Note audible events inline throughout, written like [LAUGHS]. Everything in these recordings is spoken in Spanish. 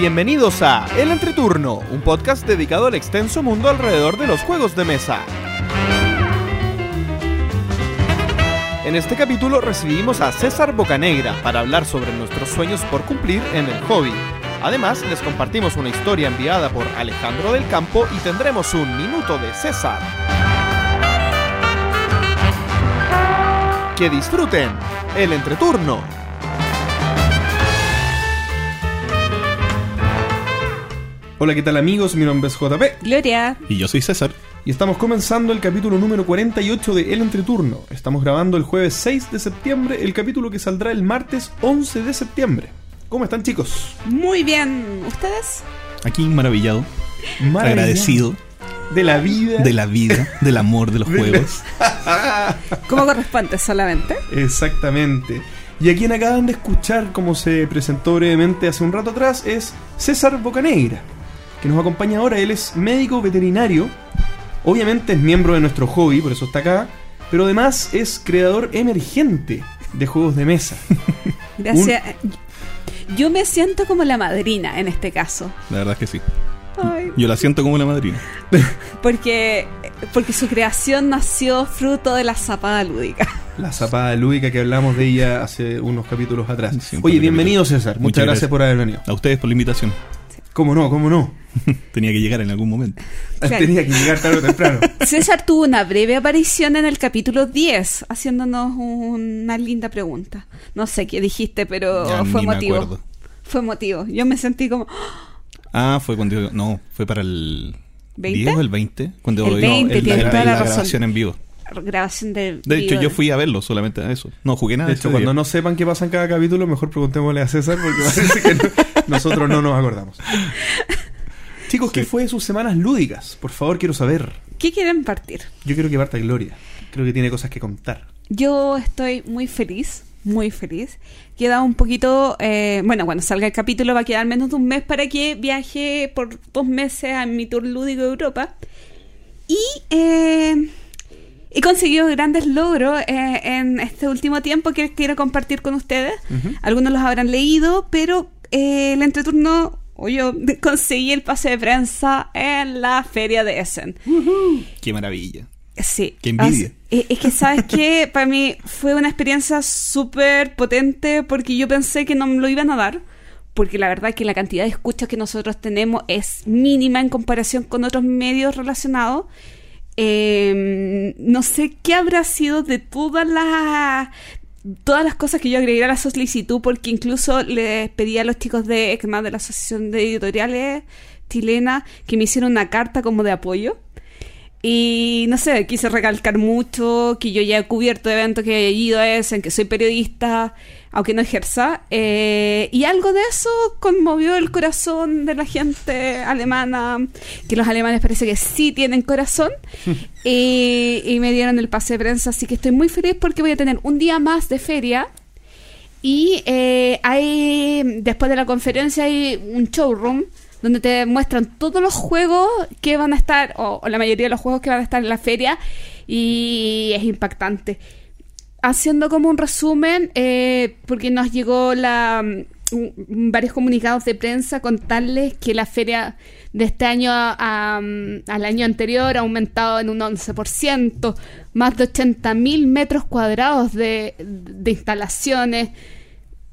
Bienvenidos a El Entreturno, un podcast dedicado al extenso mundo alrededor de los juegos de mesa. En este capítulo recibimos a César Bocanegra para hablar sobre nuestros sueños por cumplir en el hobby. Además, les compartimos una historia enviada por Alejandro del Campo y tendremos un minuto de César. Que disfruten el entreturno. Hola, ¿qué tal amigos? Mi nombre es JP Gloria. Y yo soy César. y estamos comenzando el capítulo número 48 de El Entreturno. Estamos grabando el jueves 6 de septiembre, el capítulo que saldrá el martes 11 de septiembre. ¿Cómo están chicos? Muy bien. ¿Ustedes? Aquí maravillado, Maravillado. agradecido De la vida. de la vida, del amor de los juegos. [LAUGHS] ¿Cómo corresponde solamente? Exactamente. Y a quien acaban de escuchar, como se presentó brevemente hace un rato atrás, es César Bocanegra, que nos acompaña ahora. Él es médico veterinario, obviamente es miembro de nuestro hobby, por eso está acá, pero además es creador emergente de juegos de mesa. [LAUGHS] Gracias. Yo me siento como la madrina en este caso. La verdad es que sí. Ay, Yo la siento como la madrina. [LAUGHS] porque, porque su creación nació fruto de la zapada lúdica. La zapada lúdica que hablamos de ella hace unos capítulos atrás. Sí, Oye, bienvenido. César. Muchas, Muchas gracias, gracias. por haber venido. A ustedes por la invitación. ¿Cómo no? ¿Cómo no? [LAUGHS] Tenía que llegar en algún momento. Claro. Tenía que llegar tarde o temprano. [LAUGHS] César tuvo una breve aparición en el capítulo 10, haciéndonos una linda pregunta. No sé qué dijiste, pero Ya fue motivo. Fue motivo. Yo me sentí como. Ah, fue cuando... No, fue para el... ¿20? 10 o el 20? Cuando El no, 20, el- la, toda la la razón. grabación en vivo. Grabación de. De hecho, vivo. yo fui a verlo solamente a eso. No jugué nada. De hecho, cuando día. no sepan qué pasa en cada capítulo, mejor preguntémosle a César porque [LAUGHS] parece que no- nosotros no nos acordamos. Chicos, ¿qué fue de sus semanas lúdicas? Por favor, quiero saber. ¿Qué quieren partir? Yo quiero que parta Gloria. Creo que tiene cosas que contar. Yo estoy muy feliz, muy feliz. Queda un poquito, eh, bueno, cuando salga el capítulo va a quedar menos de un mes para que viaje por dos meses a mi tour lúdico de Europa. Y eh, he conseguido grandes logros eh, en este último tiempo que quiero compartir con ustedes. Algunos los habrán leído, pero eh, el entreturno, o yo, conseguí el pase de prensa en la feria de Essen. Qué maravilla. Sí. Qué envidia. Eh, Es que, ¿sabes qué? [LAUGHS] Para mí fue una experiencia súper potente porque yo pensé que no me lo iban a dar. Porque la verdad que la cantidad de escuchas que nosotros tenemos es mínima en comparación con otros medios relacionados. Eh, no sé qué habrá sido de todas las todas las cosas que yo agregué a la solicitud porque incluso les pedí a los chicos de ECMA, de la Asociación de Editoriales Chilena, que me hicieron una carta como de apoyo. Y no sé, quise recalcar mucho que yo ya he cubierto eventos que he ido a ese, en que soy periodista, aunque no ejerza. eh, y algo de eso conmovió el corazón de la gente alemana, que los alemanes parece que sí tienen corazón. [LAUGHS] y, y me dieron el pase de prensa, así que estoy muy feliz porque voy a tener un día más de feria. Y eh, hay, después de la conferencia, hay un showroom donde te muestran todos los juegos que van a estar, o, la mayoría de los juegos que van a estar en la feria, y es impactante. Haciendo como un resumen, eh, porque nos llegó la, mm, un- varios comunicados de prensa contarles que la feria de este año a- mm, al año anterior ha aumentado en un 11%, más de 80.000 metros cuadrados de, de instalaciones,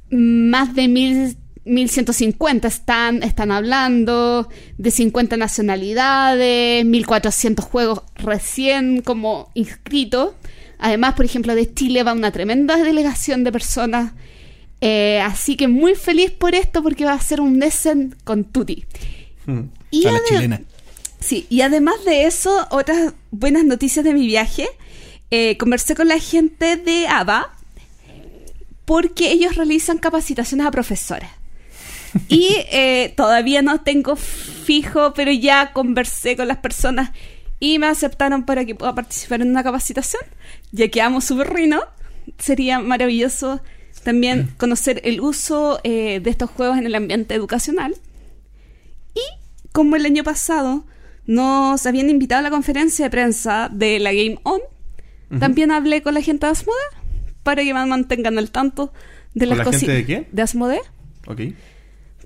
más de mil, 1150 están, están hablando, de 50 nacionalidades, 1400 juegos recién como inscritos. Además, por ejemplo, de Chile va una tremenda delegación de personas. Eh, así que muy feliz por esto porque va a ser un Essen con Tutti. Mm. Y a la ade- chilena. Sí, y además de eso, otras buenas noticias de mi viaje. Eh, conversé con la gente de ABA porque ellos realizan capacitaciones a profesores. Y eh, todavía no tengo fijo, pero ya conversé con las personas y me aceptaron para que pueda participar en una capacitación, ya que amo su berrino. Sería maravilloso también conocer el uso eh, de estos juegos en el ambiente educacional. Y como el año pasado nos habían invitado a la conferencia de prensa de la Game On, también hablé con la gente de Asmodee para que me mantengan al tanto de ¿Con las la cosi- gente de qué? De Asmodee, Ok.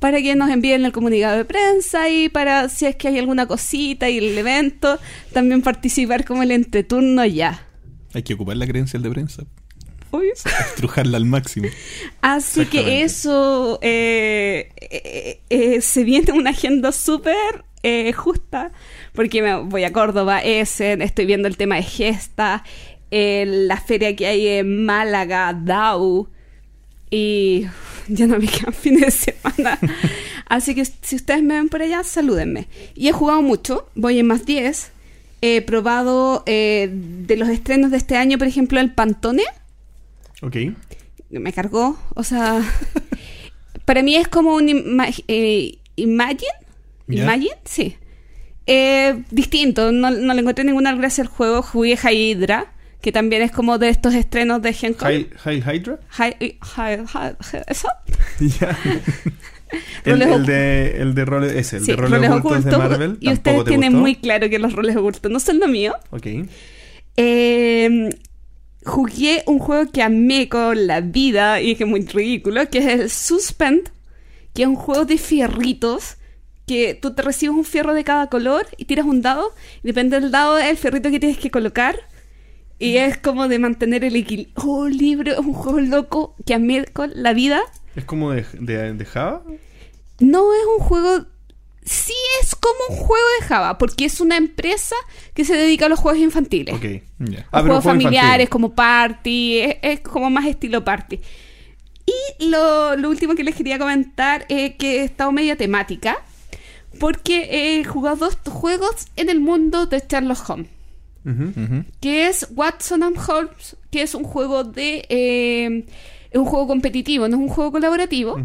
Para que nos envíen el comunicado de prensa y para si es que hay alguna cosita y el evento, también participar como el entreturno ya. Hay que ocupar la credencial de prensa. [LAUGHS] Estrujarla al máximo. Así que eso eh, eh, eh, se viene una agenda súper justa porque me voy a Córdoba, Essen, estoy viendo el tema de Gesta, la feria que hay en Málaga, DAU y [LAUGHS] ya no me quedan [LAUGHS] fines de semana. Así que si ustedes me ven por allá, salúdenme. Y he jugado mucho, voy en más 10. He probado eh, de los estrenos de este año, por ejemplo, el Pantone Ok. me cargó. O sea, [LAUGHS] para mí es como un ima- eh, Imagine. ¿Ya? Imagine, sí. Eh, distinto, no, no le encontré ninguna gracia al juego. Jugué Hydra, que también es como de estos estrenos de Gencom. High, High Hydra. Hy- Hy- Hy- Hy- ¿Eso? [LAUGHS] Ya. [LAUGHS] el, Roles el de, el de roles, ese, el Sí, de roles, ocultos, de Marvel. Y ustedes te tienen gustó. muy claro que los roles ocultos no son lo mío. Ok. Eh, jugué un juego que amé con la vida y que es muy ridículo, que es el Suspend, que es un juego de fierritos, que tú te recibes un fierro de cada color y tiras un dado, y depende del dado es el fierrito que tienes que colocar. Y es como de mantener el equilibrio. Oh, libro, es un juego loco que amé con la vida. ¿Es como de, de, de Java? No es un juego. Sí es como un juego de Java, porque es una empresa que se dedica a los juegos infantiles. Ok. Ya. Ah, Los pero juegos juego familiares infantil. como party, es, es como más estilo party. Y lo, lo último que les quería comentar es que he estado media temática, porque he jugado dos juegos en el mundo de Sherlock Holmes, Que es Watson and Holmes, que es un juego de... eh, es un juego competitivo, no es un juego colaborativo.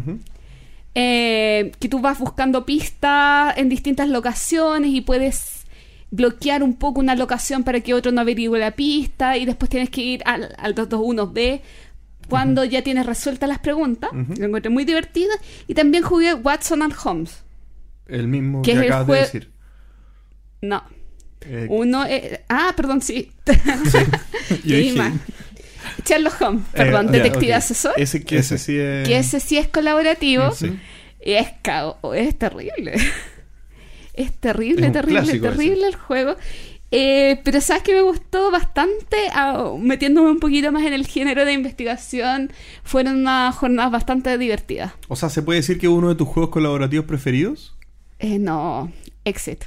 Eh, que tú vas buscando pistas en distintas locaciones y puedes bloquear un poco una locación para que otro no averigüe la pista y después tienes que ir al, al 221B cuando ya tienes resueltas las preguntas. Lo encontré muy divertido. Y también jugué Watson and Holmes. El mismo ¿Qué que es el acabas de decir. No. Eh, Uno... eh, ah, perdón, sí. Más. [LAUGHS] Sherlock Holmes, eh, perdón, detective asesor. Ese que ese Ese. sí es. Que ese sí es colaborativo. Sí. Y es, cao- [LAUGHS] es terrible. Es terrible, Es terrible, clásico terrible el juego. Eh, pero sabes que me gustó bastante, ah, metiéndome un poquito más en el género de investigación. Fueron unas jornadas bastante divertidas. O sea, ¿se puede decir que es uno de tus juegos colaborativos preferidos? Eh, no, exit.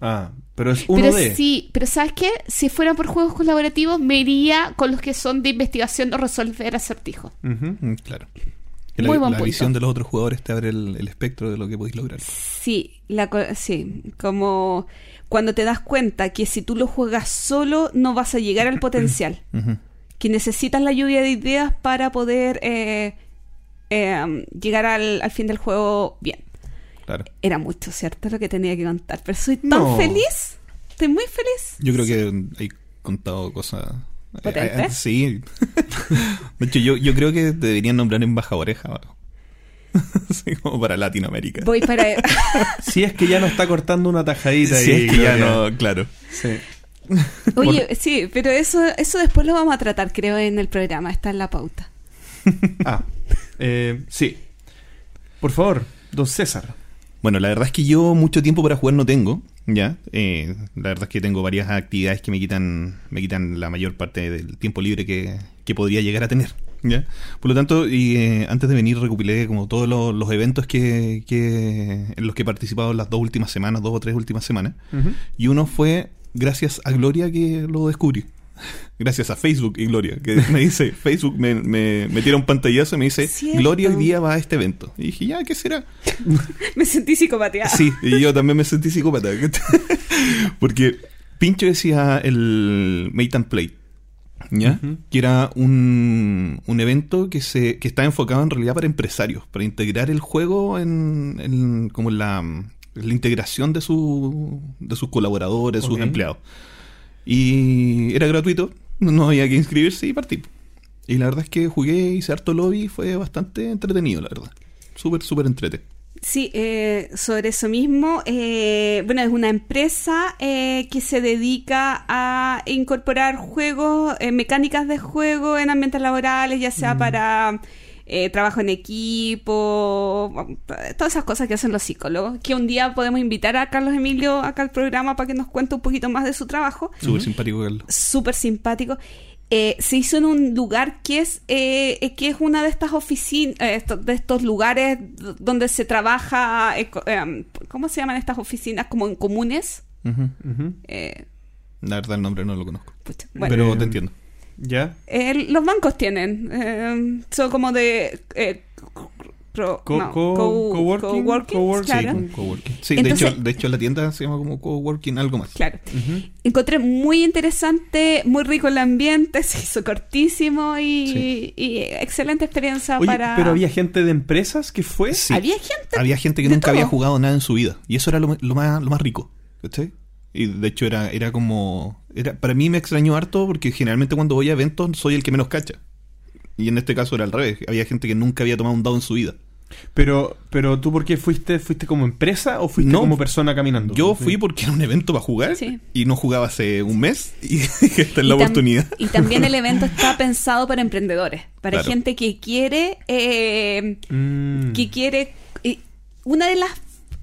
Ah, pero es uno pero de. sí, pero ¿sabes qué? Si fuera por juegos colaborativos, me iría con los que son de investigación o resolver acertijos. Mm, Claro. Que la, Muy buen la punto. visión de los otros jugadores te abre el, el espectro de lo que podéis lograr. Sí, la, co- sí, como cuando te das cuenta que si tú lo juegas solo no vas a llegar al potencial, [CLEARS THROAT] que necesitas la lluvia de ideas para poder eh, eh, llegar al, al fin del juego bien. Claro. Era mucho, ¿cierto? Lo que tenía que contar, pero soy tan No. feliz, estoy muy feliz. Yo creo que hay contado cosas. eh, ¿Potentes? eh, sí. [LAUGHS] De hecho, yo, yo creo que deberían nombrar embajadores abajo. [LAUGHS] Así como para Latinoamérica. Voy para... [LAUGHS] Si es que ya no está cortando una tajadita Si ahí, es que ya no, claro. Sí. Oye, sí, pero eso, eso después lo vamos a tratar, creo, en el programa, está en la pauta. Ah, eh, sí. Por favor, don César. Bueno, la verdad es que yo mucho tiempo para jugar no tengo, ya. Eh, la verdad es que tengo varias actividades que me quitan, me quitan la mayor parte del tiempo libre que, que podría llegar a tener, ya. Por lo tanto, y, eh, antes de venir recopilé como todos los, los eventos que, que en los que he participado en las dos últimas semanas, dos o tres últimas semanas. Y uno fue gracias a Gloria que lo descubrí. Gracias a Facebook y Gloria, que me dice, [LAUGHS] Facebook me, me, me tira un pantallazo y me dice, Cierto. Gloria hoy día va a este evento. Y dije, ya, ¿qué será? [LAUGHS] Me sentí psicopateada. Sí, y yo también me sentí psicópata. [LAUGHS] Porque Pincho decía el Mate and Play, ¿ya? Que era un, un evento que se que está enfocado en realidad para empresarios, para integrar el juego en, en- como la, la integración de, su, de sus colaboradores, sus empleados. Y era gratuito, no había que inscribirse y partir. Y la verdad es que jugué, hice harto lobby y fue bastante entretenido, la verdad. Súper, súper entretenido. Sí, eh, sobre eso mismo. eh, bueno, es una empresa eh, que se dedica a incorporar juegos, eh, mecánicas de juego en ambientes laborales, ya sea para eh, trabajo en equipo, todas esas cosas que hacen los psicólogos. Que un día podemos invitar a Carlos Emilio acá al programa para que nos cuente un poquito más de su trabajo. Súper simpático, Carlos. Súper simpático. Eh, se hizo en un lugar que es eh, eh, que es una de estas oficinas, de estos lugares donde se trabaja, ¿cómo se llaman estas oficinas? Como en comunes. La verdad el nombre no lo conozco. Pero te entiendo. ¿Ya? los bancos tienen. Em, son como de coworking, Sí, de, hecho, de hecho la tienda se llama como coworking, algo más. Claro. Encontré muy interesante, muy rico el ambiente, [LAUGHS] se hizo cortísimo y, excelente experiencia para... Pero había gente de empresas que fue... Había gente... Había gente que nunca había jugado nada en su vida. Y eso era lo, más, lo más rico. ¿Cachai? Y de hecho era, era como... Era, para mí me extrañó harto porque generalmente cuando voy a eventos soy el que menos cacha. Y en este caso era al revés. Había gente que nunca había tomado un dado en su vida. Pero, pero tú por qué fuiste, fuiste como empresa o fuiste como persona caminando? Yo fui porque era un evento para jugar y no jugaba hace un mes y [LAUGHS] esta es la oportunidad. Y también el [LAUGHS] evento está pensado para emprendedores, para gente que quiere, eh, mm. que quiere. Eh, una de las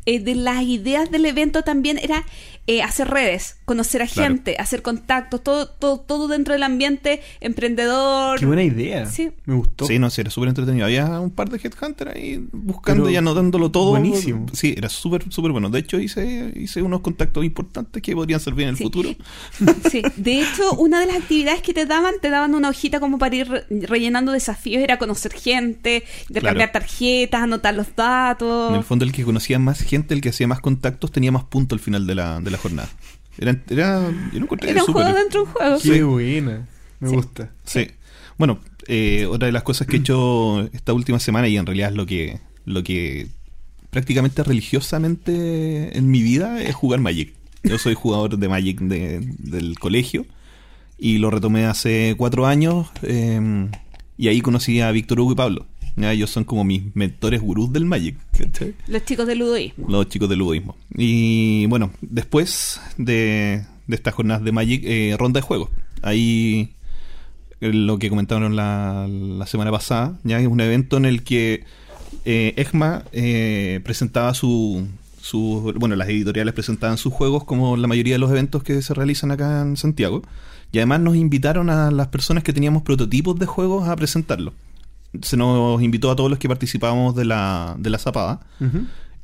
eh, de las ideas del evento también era eh, hacer redes, conocer a gente, hacer contactos, todo, todo, todo dentro del ambiente emprendedor. Qué buena idea. Sí. Me gustó. Sí, no, sí, era súper entretenido. Había un par de headhunters ahí buscando y anotándolo todo. Buenísimo. Sí, era súper, súper bueno. De hecho, hice, hice unos contactos importantes que podrían servir en el futuro. [LAUGHS] Sí, de hecho, una de las actividades que te daban, te daban una hojita como para ir rellenando desafíos, era conocer gente, intercambiar tarjetas, anotar los datos. En el fondo, el que conocía más gente, el que hacía más contactos, tenía más puntos al final de la, de la jornada. Era, era, un juego dentro de un juego. Qué buena. Me gusta. Sí. Bueno, eh, otra de las cosas que he hecho esta última semana y en realidad es lo que, lo que prácticamente religiosamente en mi vida es jugar Magic. Yo soy jugador de Magic del colegio y lo retomé hace cuatro años em, y ahí conocí a Víctor Hugo y Pablo. Ellos son como mis mentores gurús del Magic. Los chicos del ludoísmo. Los chicos del ludoísmo. Y bueno, después de, estas jornadas de Magic, eh, ronda de juegos. Ahí eh, lo que comentaron la, semana pasada, ya es un evento en el que eh, EGMA eh, presentaba su, su, bueno, las editoriales presentaban sus juegos como la mayoría de los eventos que se realizan acá en Santiago. Y además nos invitaron a las personas que teníamos prototipos de juegos a presentarlos se nos invitó a todos los que participábamos de la, de la zapada.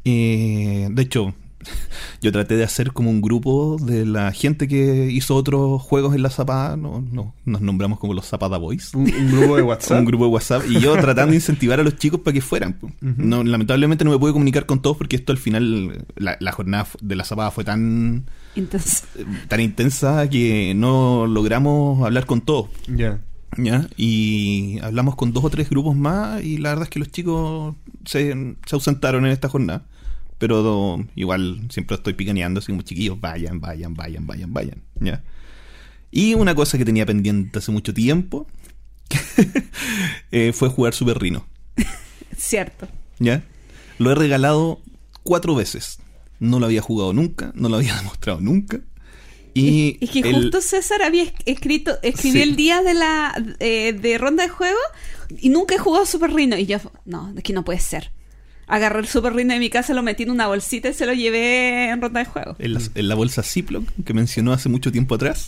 de hecho, [LAUGHS] yo traté de hacer como un grupo de la gente que hizo otros juegos en la zapada. No, no, nos nombramos como los Zapada Boys. Un, grupo de WhatsApp. [LAUGHS] un grupo de WhatsApp. Y yo tratando de incentivar a los chicos para que fueran. no, lamentablemente no me pude comunicar con todos porque esto al final, la, la jornada de la zapada fue tan... Intensa. Tan intensa que no logramos hablar con todos. Ya. ¿Ya? Y hablamos con dos o tres grupos más y la verdad es que los chicos se, ausentaron en esta jornada. Pero igual siempre estoy picaneando así como chiquillos, vayan, vayan, vayan, vayan, vayan, ¿ya? Y una cosa que tenía pendiente hace mucho tiempo [LAUGHS] eh, fue jugar Super Rino. [LAUGHS] Cierto. ¿Ya? Lo he regalado cuatro veces. No lo había jugado nunca, no lo había [LAUGHS] demostrado nunca. Y es que justo César había escrito, escribió el día de la eh, de ronda de juego y nunca he jugado Super Rino. Y yo, no, es que no puede ser. Agarré el Super Rino de mi casa, lo metí en una bolsita y se lo llevé en ronda de juego. En la, bolsa Ziploc que mencionó hace mucho tiempo atrás.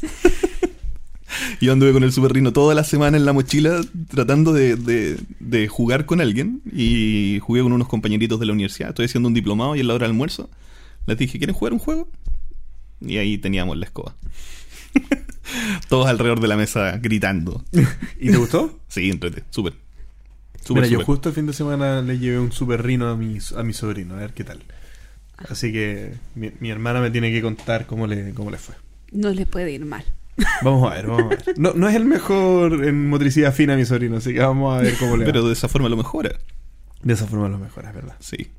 [LAUGHS] Yo anduve con el Super Rino toda la semana en la mochila tratando de, de, jugar con alguien y jugué con unos compañeritos de la universidad. Estoy haciendo un diplomado y en la hora del almuerzo les dije, ¿quieren jugar un juego? Y ahí teníamos la escoba. [LAUGHS] Todos alrededor de la mesa gritando. [LAUGHS] ¿Y te gustó? sí, entrete, súper. Mira, yo justo el fin de semana le llevé un super rino a mi, a mi sobrino, a ver qué tal. Así que mi, hermana me tiene que contar cómo le, cómo le fue. No le puede ir mal. [LAUGHS] Vamos a ver, vamos a ver. No, no es el mejor en motricidad fina mi sobrino, así que vamos a ver cómo le va. Pero de esa forma lo mejora. De esa forma lo mejora, es verdad. Sí.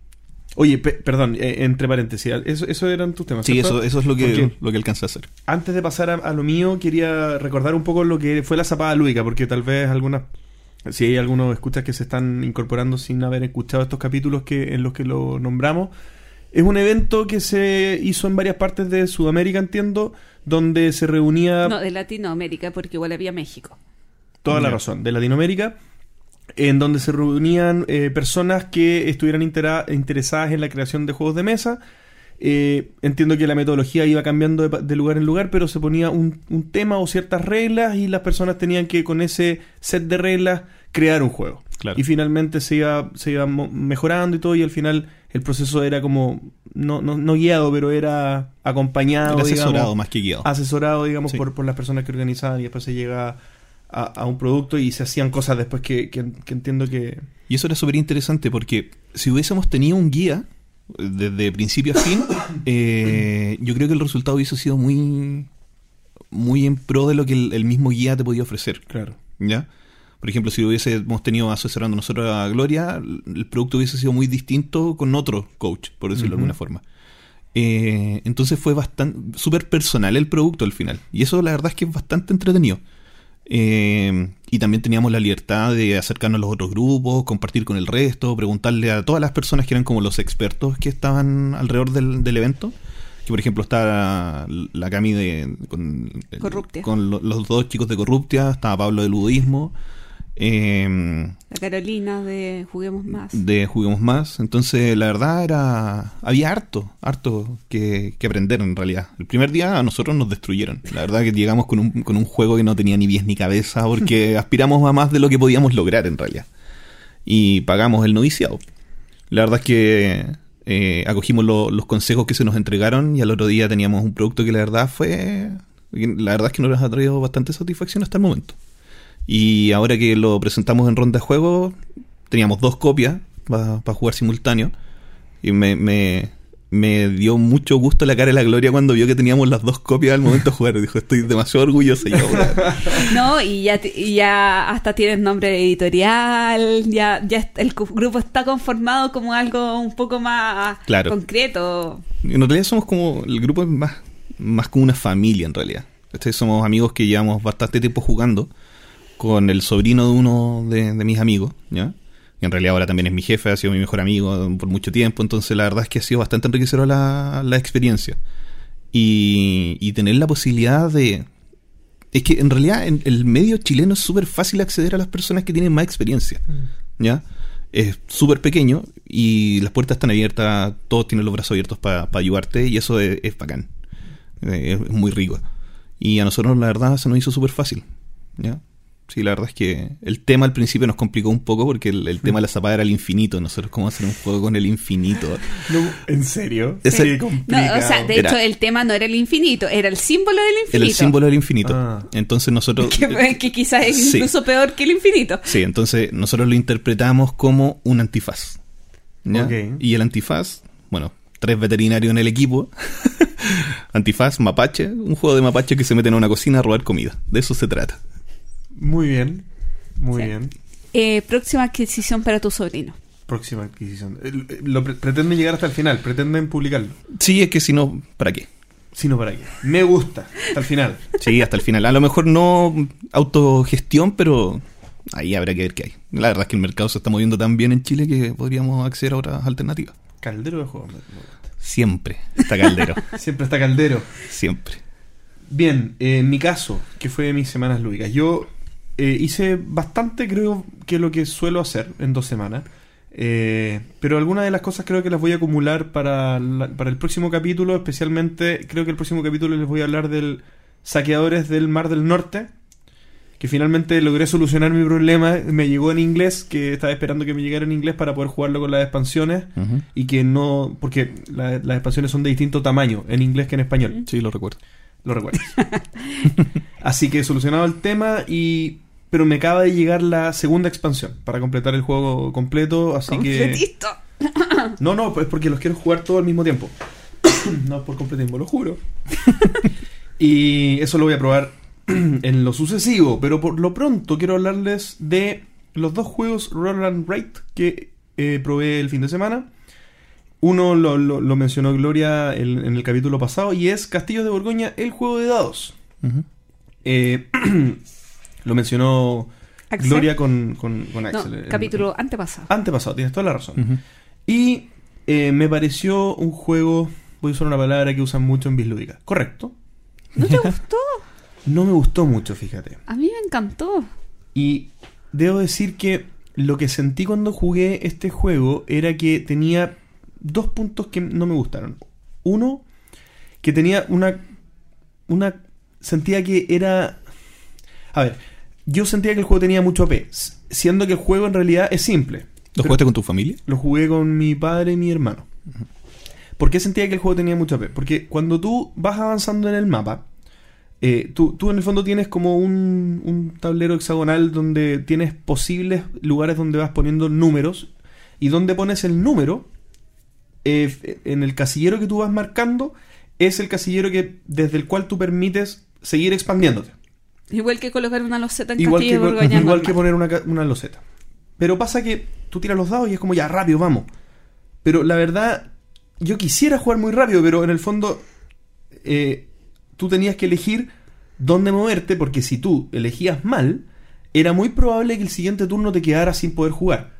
Oye, perdón, eh, entre paréntesis, eso, eso eran tus temas. Sí, eso, eso es lo que, lo que alcancé a hacer. Antes de pasar a, lo mío, quería recordar un poco lo que fue la zapada lúdica, porque tal vez algunas, si hay algunos escuchas que se están incorporando sin haber escuchado estos capítulos que en los que lo nombramos, es un evento que se hizo en varias partes de Sudamérica, entiendo, donde se reunía... No, de Latinoamérica, porque igual había México. Toda la razón, de Latinoamérica en donde se reunían eh, personas que estuvieran intera- interesadas en la creación de juegos de mesa. Eh, entiendo que la metodología iba cambiando de, de lugar en lugar, pero se ponía un, un tema o ciertas reglas y las personas tenían que con ese set de reglas crear un juego. Claro. Y finalmente se iba, se iba mejorando y todo, y al final el proceso era como, no, no, no guiado, pero era acompañado, Era asesorado digamos, más que guiado. asesorado, digamos, Sí. por, por las personas que organizaban y después se llega a, a un producto y se hacían cosas después que, que- que entiendo que... Y eso era súper interesante porque si hubiésemos tenido un guía eh, desde principio a fin, [COUGHS] eh, yo creo que el resultado hubiese sido muy, muy en pro de lo que el, el mismo guía te podía ofrecer. Claro. ¿Ya? Por ejemplo, si hubiésemos tenido asesorando nosotros a Gloria, el producto hubiese sido muy distinto con otro coach, por decirlo de alguna forma. Eh, entonces fue bastante súper personal el producto al final. Y eso la verdad es que es bastante entretenido. Eh, y también teníamos la libertad de acercarnos a los otros grupos, compartir con el resto, preguntarle a todas las personas que eran como los expertos que estaban alrededor del, del evento. Que por ejemplo está la Cami de, con, Corruptia. con lo- los dos chicos de Corruptia, estaba Pablo del Budismo, eh, La Carolina de Juguemos Más. de Juguemos Más. Entonces, la verdad era. Había harto, harto que, que aprender en realidad. El primer día a nosotros nos destruyeron. La verdad que llegamos con un, con un juego que no tenía ni pies ni cabeza porque [LAUGHS] aspiramos a más de lo que podíamos lograr en realidad. Y pagamos el noviciado. La verdad es que eh, acogimos lo- los consejos que se nos entregaron y al otro día teníamos un producto que la verdad fue. La verdad es que nos ha traído bastante satisfacción hasta el momento. Y ahora que lo presentamos en ronda de juego, teníamos dos copias para jugar simultáneo. Y me, me, me dio mucho gusto la cara de la Gloria cuando vio que teníamos las dos copias al momento de jugar. Dijo, estoy demasiado orgulloso yo. weón". [LAUGHS] No, y ya, y ya hasta tienes nombre de editorial, ya, ya el grupo está conformado como algo un poco más Claro. concreto. En realidad somos como, el grupo es más, más como una familia en realidad. Este, somos amigos que llevamos bastante tiempo jugando con el sobrino de uno de, de mis amigos, ¿ya? Y en realidad ahora también es mi jefe, ha sido mi mejor amigo por mucho tiempo, entonces la verdad es que ha sido bastante enriquecedora la, la experiencia. Y, y tener la posibilidad de... Es que en realidad en el medio chileno es súper fácil acceder a las personas que tienen más experiencia, ¿ya? Es súper pequeño y las puertas están abiertas, todos tienen los brazos abiertos para ayudarte y eso es, es bacán, es muy rico. Y a nosotros la verdad se nos hizo súper fácil, ¿ya? Sí, la verdad es que el tema al principio nos complicó un poco porque el, el tema de la zapada era el infinito. Nosotros, ¿cómo hacer un juego con el infinito? ¿En serio? Qué No, complicado. o sea, de Era- hecho el tema no era el infinito, era el símbolo del Era infinito. el símbolo del infinito. Ah. Entonces nosotros... [LAUGHS] Que, que quizás es Sí. incluso peor que el infinito. Sí, entonces nosotros lo interpretamos como un antifaz. ¿ya? Ok. Y el antifaz, bueno, tres veterinarios en el equipo. [LAUGHS] antifaz, mapache, un juego de mapache que se meten a una cocina a robar comida. De eso se trata. Muy bien. Muy Sí. bien. Eh, próxima adquisición para tu sobrino. Próxima adquisición. Lo pre- pretenden llegar hasta el final, pretenden publicarlo. Sí, es que si no, ¿para qué? Si no, para qué. Me gusta. Hasta el final. Sí, hasta el final. A lo mejor no autogestión, pero ahí habrá que ver qué hay. La verdad es que el mercado se está moviendo tan bien en Chile que podríamos acceder a otras alternativas. Caldero de juego. me- me gusta. Siempre está Caldero. [LAUGHS] Siempre está Caldero. Siempre. Bien, eh, en mi caso, que fue de mis semanas lúdicas, yo eh, hice bastante, creo que lo que suelo hacer en dos semanas. Eh, pero algunas de las cosas creo que las voy a acumular para, la- para el próximo capítulo, especialmente creo que el próximo capítulo les voy a hablar del saqueadores del Mar del Norte, que finalmente logré solucionar mi problema, me llegó en inglés, que estaba esperando que me llegara en inglés para poder jugarlo con las expansiones y que no, porque la- las expansiones son de distinto tamaño, en inglés que en español. Sí, lo recuerdo. Lo recuerdas. [LAUGHS] Así que he solucionado el tema y. Pero me acaba de llegar la segunda expansión para completar el juego completo. Así que. Completito. [COUGHS] No, no, pues porque los quiero jugar todo al mismo tiempo. [COUGHS] no por completismo, lo juro. [LAUGHS] y eso lo voy a probar [COUGHS] en lo sucesivo. Pero por lo pronto quiero hablarles de los dos juegos Roll and Rate que eh, probé el fin de semana. Uno lo, lo- lo mencionó Gloria en el capítulo pasado y es Castillos de Borgoña, el juego de dados. Eh, lo mencionó Axel. Gloria con, con, con No, Axel. capítulo antepasado. Antepasado, tienes toda la razón. Y eh, me pareció un juego, voy a usar una palabra que usan mucho en Bislúdica. Correcto. ¿No te gustó? [LAUGHS] No me gustó mucho, fíjate. A mí me encantó. Y debo decir que lo que sentí cuando jugué este juego era que tenía dos puntos que no me gustaron. Uno, que tenía una. una. sentía que era. A ver, yo sentía que el juego tenía mucho AP, siendo que el juego en realidad es simple. ¿Lo jugaste con tu familia? Lo jugué con mi padre y mi hermano. ¿Por qué sentía que el juego tenía mucho AP? Porque cuando tú vas avanzando en el mapa, eh, tú, tú en el fondo tienes como un, un tablero hexagonal donde tienes posibles lugares donde vas poniendo números y donde pones el número, eh, en el casillero que tú vas marcando, es el casillero que desde el cual tú permites seguir expandiéndote. Igual que colocar una loseta en Igual, Castillo que, de igual que poner una, una loseta. Pero pasa que tú tiras los dados y es como ya rápido, vamos. Pero la verdad, yo quisiera jugar muy rápido, pero en el fondo eh, tú tenías que elegir dónde moverte, porque si tú elegías mal, era muy probable que el siguiente turno te quedara sin poder jugar.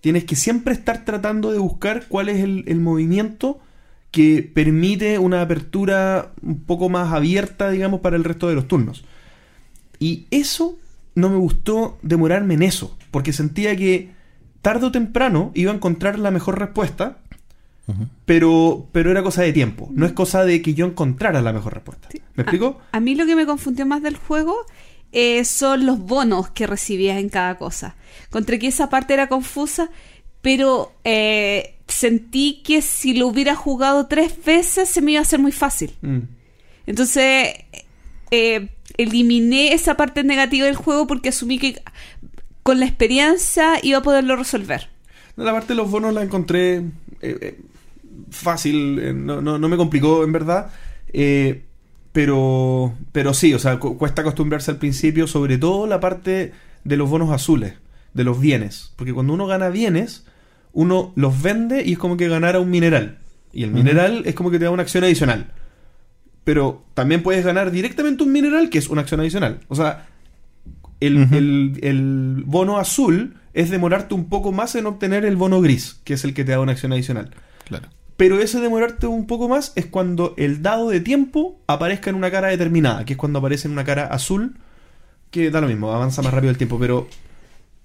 Tienes que siempre estar tratando de buscar cuál es el, el movimiento que permite una apertura un poco más abierta, digamos, para el resto de los turnos. Y eso no me gustó demorarme en eso, porque sentía que tarde o temprano iba a encontrar la mejor respuesta, pero, pero era cosa de tiempo, no es cosa de que yo encontrara la mejor respuesta. ¿Me explico? A, a mí lo que me confundió más del juego eh, son los bonos que recibías en cada cosa. Encontré que esa parte era confusa, pero eh, sentí que si lo hubiera jugado tres veces se me iba a hacer muy fácil. Mm. Entonces, eh, eliminé esa parte negativa del juego porque asumí que con la experiencia iba a poderlo resolver. La parte de los bonos la encontré eh, eh, fácil, eh, no, no- no me complicó en verdad, eh, pero, pero sí, o sea, cu- cuesta acostumbrarse al principio, sobre todo la parte de los bonos azules, de los bienes, porque cuando uno gana bienes, uno los vende y es como que ganara un mineral, y el mineral es como que te da una acción adicional. Pero también puedes ganar directamente un mineral que es una acción adicional. O sea, el, el- el bono azul es demorarte un poco más en obtener el bono gris, que es el que te da una acción adicional. Claro. Pero ese demorarte un poco más es cuando el dado de tiempo aparezca en una cara determinada, que es cuando aparece en una cara azul, que da lo mismo, avanza más rápido el tiempo, pero,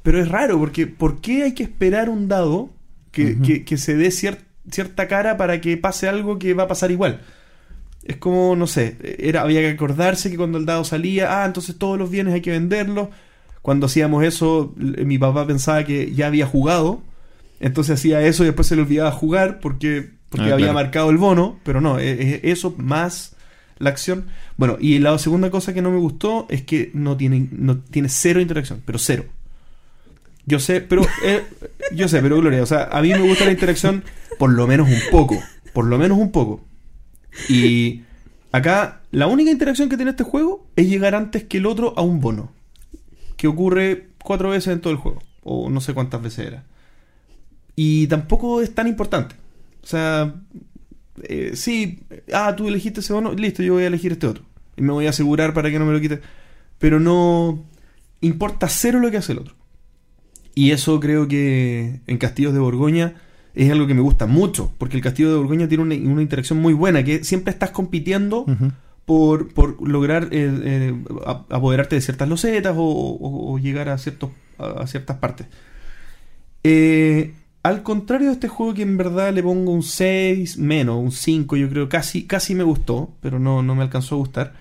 pero es raro, porque ¿por qué hay que esperar un dado que, que- que se dé cier- cierta cara para que pase algo que va a pasar igual? Es como, no sé, era, había que acordarse que cuando el dado salía, ah, entonces todos los bienes hay que venderlos. Cuando hacíamos eso, mi papá pensaba que ya había jugado, entonces hacía eso y después se le olvidaba jugar porque, porque Ah, había claro. marcado el bono, pero no, e- e- eso más la acción. Bueno, y la segunda cosa que no me gustó es que no tiene, no tiene cero interacción, pero cero. Yo sé, pero eh, yo sé, pero Gloria, o sea, a mí me gusta la interacción por lo menos un poco, por lo menos un poco. Y acá la única interacción que tiene este juego es llegar antes que el otro a un bono, que ocurre cuatro veces en todo el juego, o no sé cuántas veces era. Y tampoco es tan importante. O sea, eh, sí, ah, tú elegiste ese bono, listo, yo voy a elegir este otro. Y me voy a asegurar para que no me lo quite. Pero no importa cero lo que hace el otro. Y eso creo que en Castillos de Borgoña es algo que me gusta mucho, porque el Castillo de Borgoña tiene una, una interacción muy buena, que siempre estás compitiendo por, por lograr eh, eh, apoderarte de ciertas losetas o, o- o llegar a, ciertos, a, a ciertas partes. Eh, al contrario de este juego que en verdad le pongo un 6 menos, un 5 yo creo, casi, casi me gustó, pero no, no me alcanzó a gustar,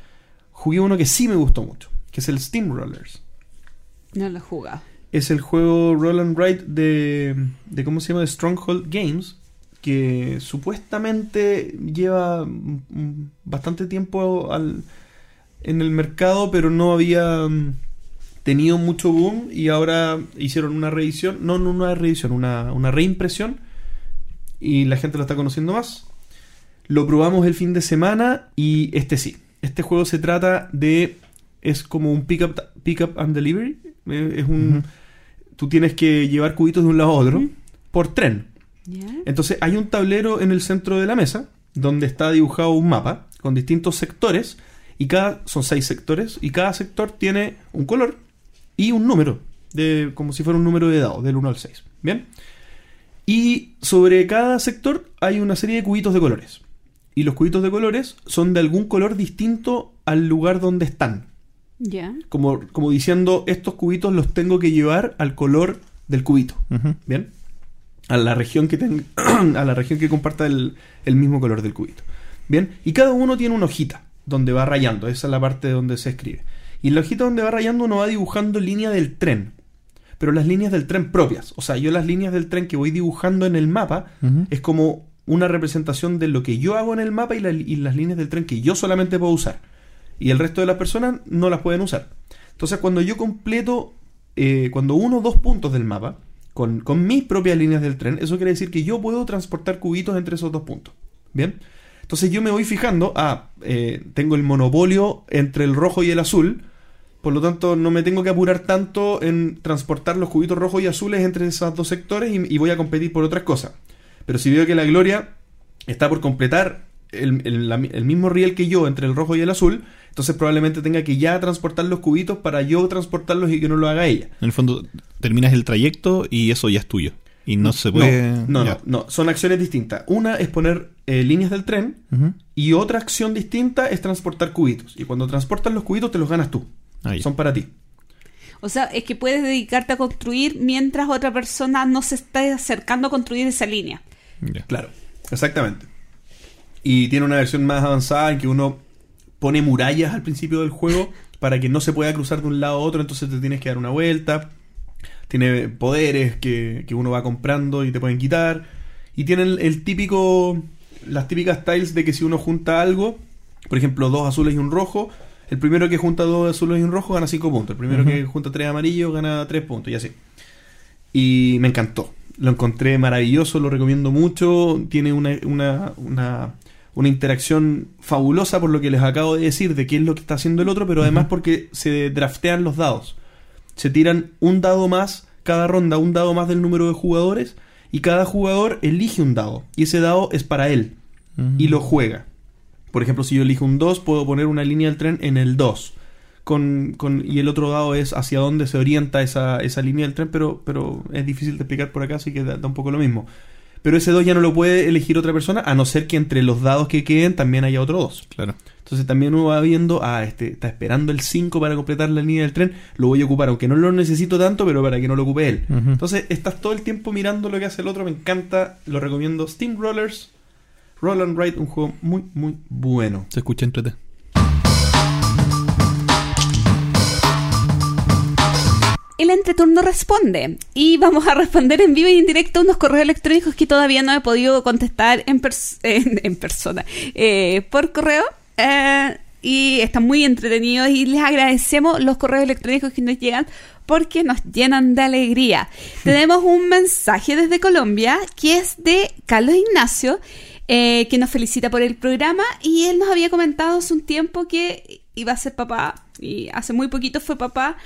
jugué uno que sí me gustó mucho, que es el Steamrollers. No lo he jugado. Es el juego Roll and Write de, de ¿cómo se llama? De Stronghold Games, que supuestamente lleva bastante tiempo al- en el mercado, pero no había mm, tenido mucho boom y ahora hicieron una reedición, no, no una reedición, una, una reimpresión y la gente lo está conociendo más. Lo probamos el fin de semana y este sí. Este juego se trata de. Es como un pick up, and delivery. Eh, Es un. Tú tienes que llevar cubitos de un lado a otro por tren. Entonces hay un tablero en el centro de la mesa donde está dibujado un mapa con distintos sectores y cada son seis sectores y cada sector tiene un color y un número de como si fuera un número de dados del 1 al 6, ¿bien? Y sobre cada sector hay una serie de cubitos de colores. Y los cubitos de colores son de algún color distinto al lugar donde están. ¿Ya? Como, como diciendo, estos cubitos los tengo que llevar al color del cubito. ¿Bien? A la región que ten- [CLEARS THROAT] a la región que comparta el, el mismo color del cubito. ¿Bien? Y cada uno tiene una hojita donde va rayando. Esa es la parte donde se escribe. Y en la hojita donde va rayando uno va dibujando línea del tren. Pero las líneas del tren propias. O sea, yo las líneas del tren que voy dibujando en el mapa es como una representación de lo que yo hago en el mapa y, la- y las líneas del tren que yo solamente puedo usar. Y el resto de las personas no las pueden usar. Entonces, cuando yo completo, eh, cuando uno o dos puntos del mapa, con, con mis propias líneas del tren, eso quiere decir que yo puedo transportar cubitos entre esos dos puntos. ¿Bien? Entonces yo me voy fijando, ah, eh, tengo el monopolio entre el rojo y el azul, por lo tanto no me tengo que apurar tanto en transportar los cubitos rojos y azules entre esos dos sectores y, voy a competir por otras cosas. Pero si veo que la Gloria está por completar el, el mismo riel que yo entre el rojo y el azul, entonces probablemente tenga que ya transportar los cubitos para yo transportarlos y que no lo haga ella. En el fondo, terminas el trayecto y eso ya es tuyo. Y no se puede. No, no, no, no, son acciones distintas. Una es poner eh, líneas del tren y otra acción distinta es transportar cubitos. Y cuando transportas los cubitos te los ganas tú. Ah. Son para ti. O sea, es que puedes dedicarte a construir mientras otra persona no se está acercando a construir esa línea. Ya. Claro, exactamente. Y tiene una versión más avanzada en que uno pone murallas al principio del juego [LAUGHS] para que no se pueda cruzar de un lado a otro, entonces te tienes que dar una vuelta. Tiene poderes que, que uno va comprando y te pueden quitar. Y tiene el, el típico, las típicas tiles de que si uno junta algo, por ejemplo, dos azules y un rojo, el primero que junta dos azules y un rojo gana 5 puntos. El primero que junta tres amarillos gana 3 puntos y así. Y me encantó. Lo encontré maravilloso, lo recomiendo mucho. Tiene una, una, una, una interacción fabulosa por lo que les acabo de decir de qué es lo que está haciendo el otro, pero además porque se draftean los dados. Se tiran un dado más cada ronda, un dado más del número de jugadores, y cada jugador elige un dado. Y ese dado es para él. Y lo juega. Por ejemplo, si yo elijo un 2, puedo poner una línea del tren en el 2. Con, con- y el otro dado es hacia dónde se orienta esa, esa línea del tren, pero, pero es difícil de explicar por acá, así que da, da un poco lo mismo. Pero ese 2 ya no lo puede elegir otra persona, a no ser que entre los dados que queden también haya otro 2. Claro. Entonces también uno va viendo, ah, este está esperando el 5 para completar la línea del tren, lo voy a ocupar, aunque no lo necesito tanto, pero para que no lo ocupe él. Entonces estás todo el tiempo mirando lo que hace el otro, me encanta, lo recomiendo. Steam Rollers, Roll and Ride, un juego muy, muy bueno. Se escucha entrete. El entreturno responde y vamos a responder en vivo y en directo unos correos electrónicos que todavía no he podido contestar en, pers- [LAUGHS] en, en persona, eh, por correo. eh, y están muy entretenidos y les agradecemos los correos electrónicos que nos llegan porque nos llenan de alegría. [LAUGHS] Tenemos un mensaje desde Colombia que es de Carlos Ignacio eh, que nos felicita por el programa y él nos había comentado hace un tiempo que iba a ser papá y hace muy poquito fue papá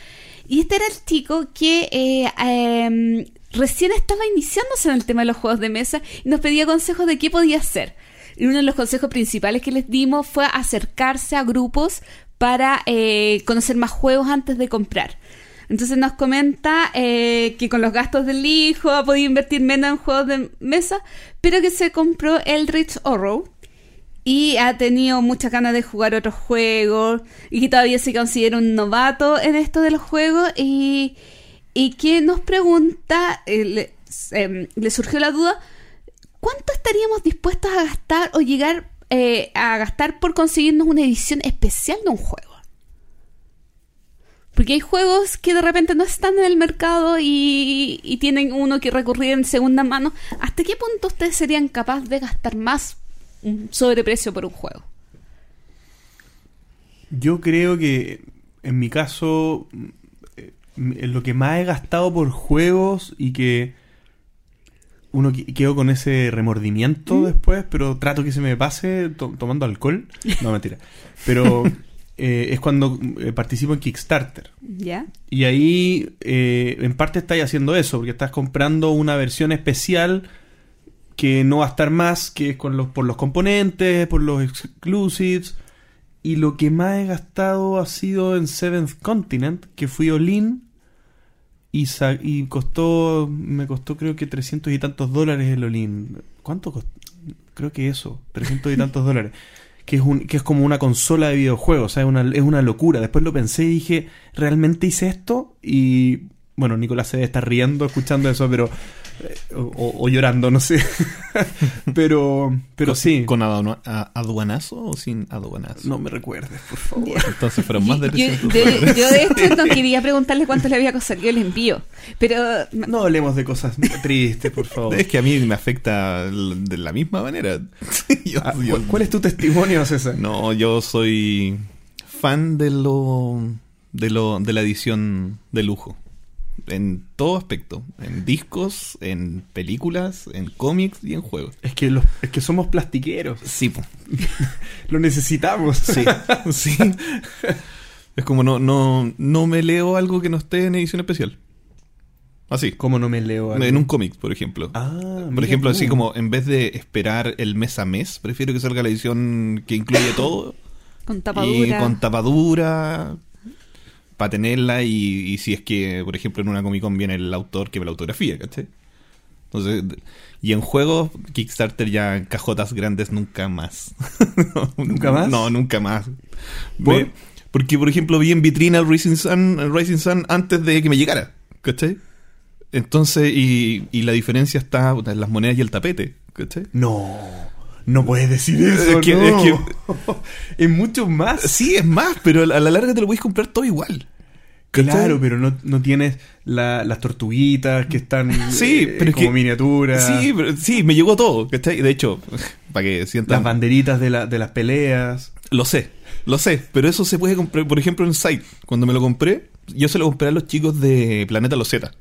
y este era el chico que eh, em, recién estaba iniciándose en el tema de los juegos de mesa y nos pedía consejos de qué podía hacer. Y uno de los consejos principales que les dimos fue acercarse a grupos para eh, conocer más juegos antes de comprar. Entonces nos comenta eh, que con los gastos del hijo ha podido invertir menos en juegos de mesa, pero que se compró el Rich Horror y ha tenido muchas ganas de jugar otros juegos y que todavía se considera un novato en esto de los juegos y, y que nos pregunta, eh, le, em, le surgió la duda, ¿cuánto estaríamos dispuestos a gastar o llegar eh, a gastar por conseguirnos una edición especial de un juego? Porque hay juegos que de repente no están en el mercado y, y tienen uno que recurrir en segunda mano. ¿Hasta qué punto ustedes serían capaces de gastar más un sobreprecio por un juego? Yo creo que en mi caso, eh, lo que más he gastado por juegos y que uno que- quedo con ese remordimiento después, pero trato que se me pase to- tomando alcohol. No, mentira. Pero [LAUGHS] eh, es cuando eh, participo en Kickstarter. ¿Ya? Y ahí, eh, en parte, estáis haciendo eso, porque estás comprando una versión especial que no va a estar más, que es con los, por los componentes, por los exclusives. Y lo que más he gastado ha sido en Seventh Continent, que fui all-in y, y costó, me costó creo que 300 y tantos dólares el all-in. ¿Cuánto costó? Creo que eso, 300 y [LAUGHS] tantos dólares. Que es, un, que es como una consola de videojuegos, o sea, es una, es una locura. Después lo pensé y dije, ¿realmente hice esto? Y bueno, Nicolás se debe estar riendo escuchando eso, pero. eh, o, o llorando, no sé. [LAUGHS] pero. Pero ¿Con- sí. ¿Con aduanazo o sin aduanazo? No me recuerdes, por favor. Entonces fueron más de Yo, 300 de, dólares. yo de [LAUGHS] hecho no quería preguntarle cuánto le había costado el envío, pero No hablemos de cosas tristes, por favor. Es que a mí me afecta de la misma manera. [LAUGHS] Yo- Ah, yo- ¿cuál, cuál es tu testimonio, César? No, yo soy fan de lo, de lo de la edición de lujo. En todo aspecto. En discos, en películas, en cómics y en juegos. Es que, los, es que somos plastiqueros. Sí. [LAUGHS] Lo necesitamos. sí, [LAUGHS] sí. Es como no, no, no me leo algo que no esté en edición especial. Así. ¿Cómo no me leo algo? En un cómic, por ejemplo. Ah, Por ejemplo, tú. así como en vez de esperar el mes a mes, prefiero que salga la edición que incluye todo. [COUGHS] con Y tapadura. con tapadura. Para tenerla y, y si es que, por ejemplo, en una Comic Con viene el autor que ve la autografía, ¿cachai? Entonces, y en juegos, Kickstarter ya en cajotas grandes nunca más. [LAUGHS] ¿Nunca más? No, nunca más. ¿Por? Me- porque, por ejemplo, vi en vitrina el Rising Sun, el Rising Sun antes de que me llegara, ¿cachai? Entonces, y, y la diferencia está en las monedas y el tapete, ¿cachai? No, no puedes decir eso. Es que- no. es que- [LAUGHS] Es mucho más. Sí, es más, pero a la larga te lo puedes comprar todo igual. Claro, pero no, no tienes la- las tortuguitas que están Sí, eh, pero es como que- miniaturas. Sí, pero- sí, me llegó todo, ¿cachai? De hecho, [LAUGHS] para que Las sientan... banderitas de, la, de las peleas. Lo sé, lo sé, pero eso se puede comprar, por ejemplo, en Site. Cuando me lo compré, yo se lo compré a los chicos de Planeta Loseta.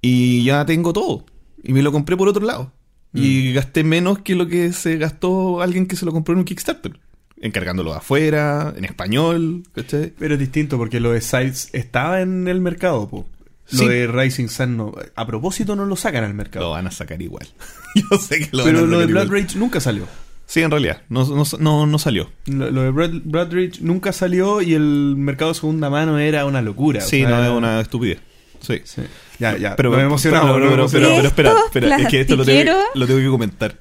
Y ya tengo todo. Y me lo compré por otro lado. Mm. Y gasté menos que lo que se gastó alguien que se lo compró en un Kickstarter. Encargándolo afuera, en español, ¿cachai? Pero es distinto porque lo de Sites estaba en el mercado, po. Lo Sí. de Rising Sun no. A propósito no lo sacan al mercado. Lo van a sacar igual. [LAUGHS] Yo sé que lo pero van a lo de sacar Blood. Rage nunca salió. Sí, en realidad. No, no, no, no salió. Lo, lo de Blood, Blood Rage nunca salió y el mercado de segunda mano era una locura. o Sí, sea, no, era- es una estupidez. Sí. Sí. Ya, ya. Pero, me he emocionado. pero, pero, pero, pero espera, espera, es que esto lo tengo, lo tengo que comentar.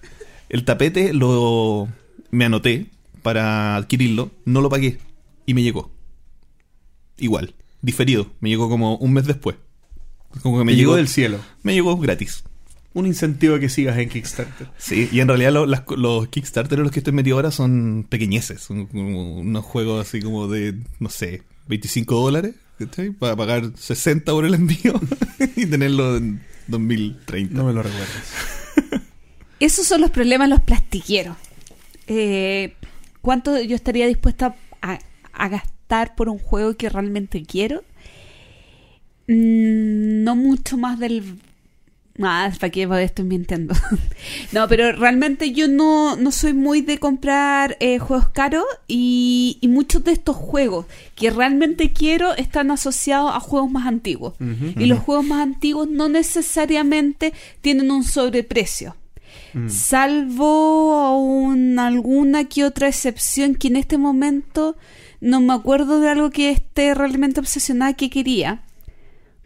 El tapete lo me anoté para adquirirlo, no lo pagué y me llegó. Igual, diferido, me llegó como un mes después. Como que me Me llegó llegó del cielo. me llegó gratis. Un incentivo a que sigas en Kickstarter. Sí, y en realidad lo- las- los Kickstarter en los que estoy metido ahora son pequeñeces, son como unos juegos así como de, no sé, 25 dólares, ¿cachai? Para pagar 60 por el envío [LAUGHS] y tenerlo en 2030. No me lo recuerdes. Esos son los problemas los plastiqueros. Eh, ¿Cuánto yo estaría dispuesta a, a gastar por un juego que realmente quiero? Mm, no mucho más del... Ah, ¿para qué estoy mintiendo? [LAUGHS] no, pero realmente yo no, no soy muy de comprar eh, juegos caros y, y muchos de estos juegos que realmente quiero están asociados a juegos más antiguos. Y los juegos más antiguos no necesariamente tienen un sobreprecio. Mm. Salvo un- alguna que otra excepción que en este momento no me acuerdo de algo que esté realmente obsesionada que quería.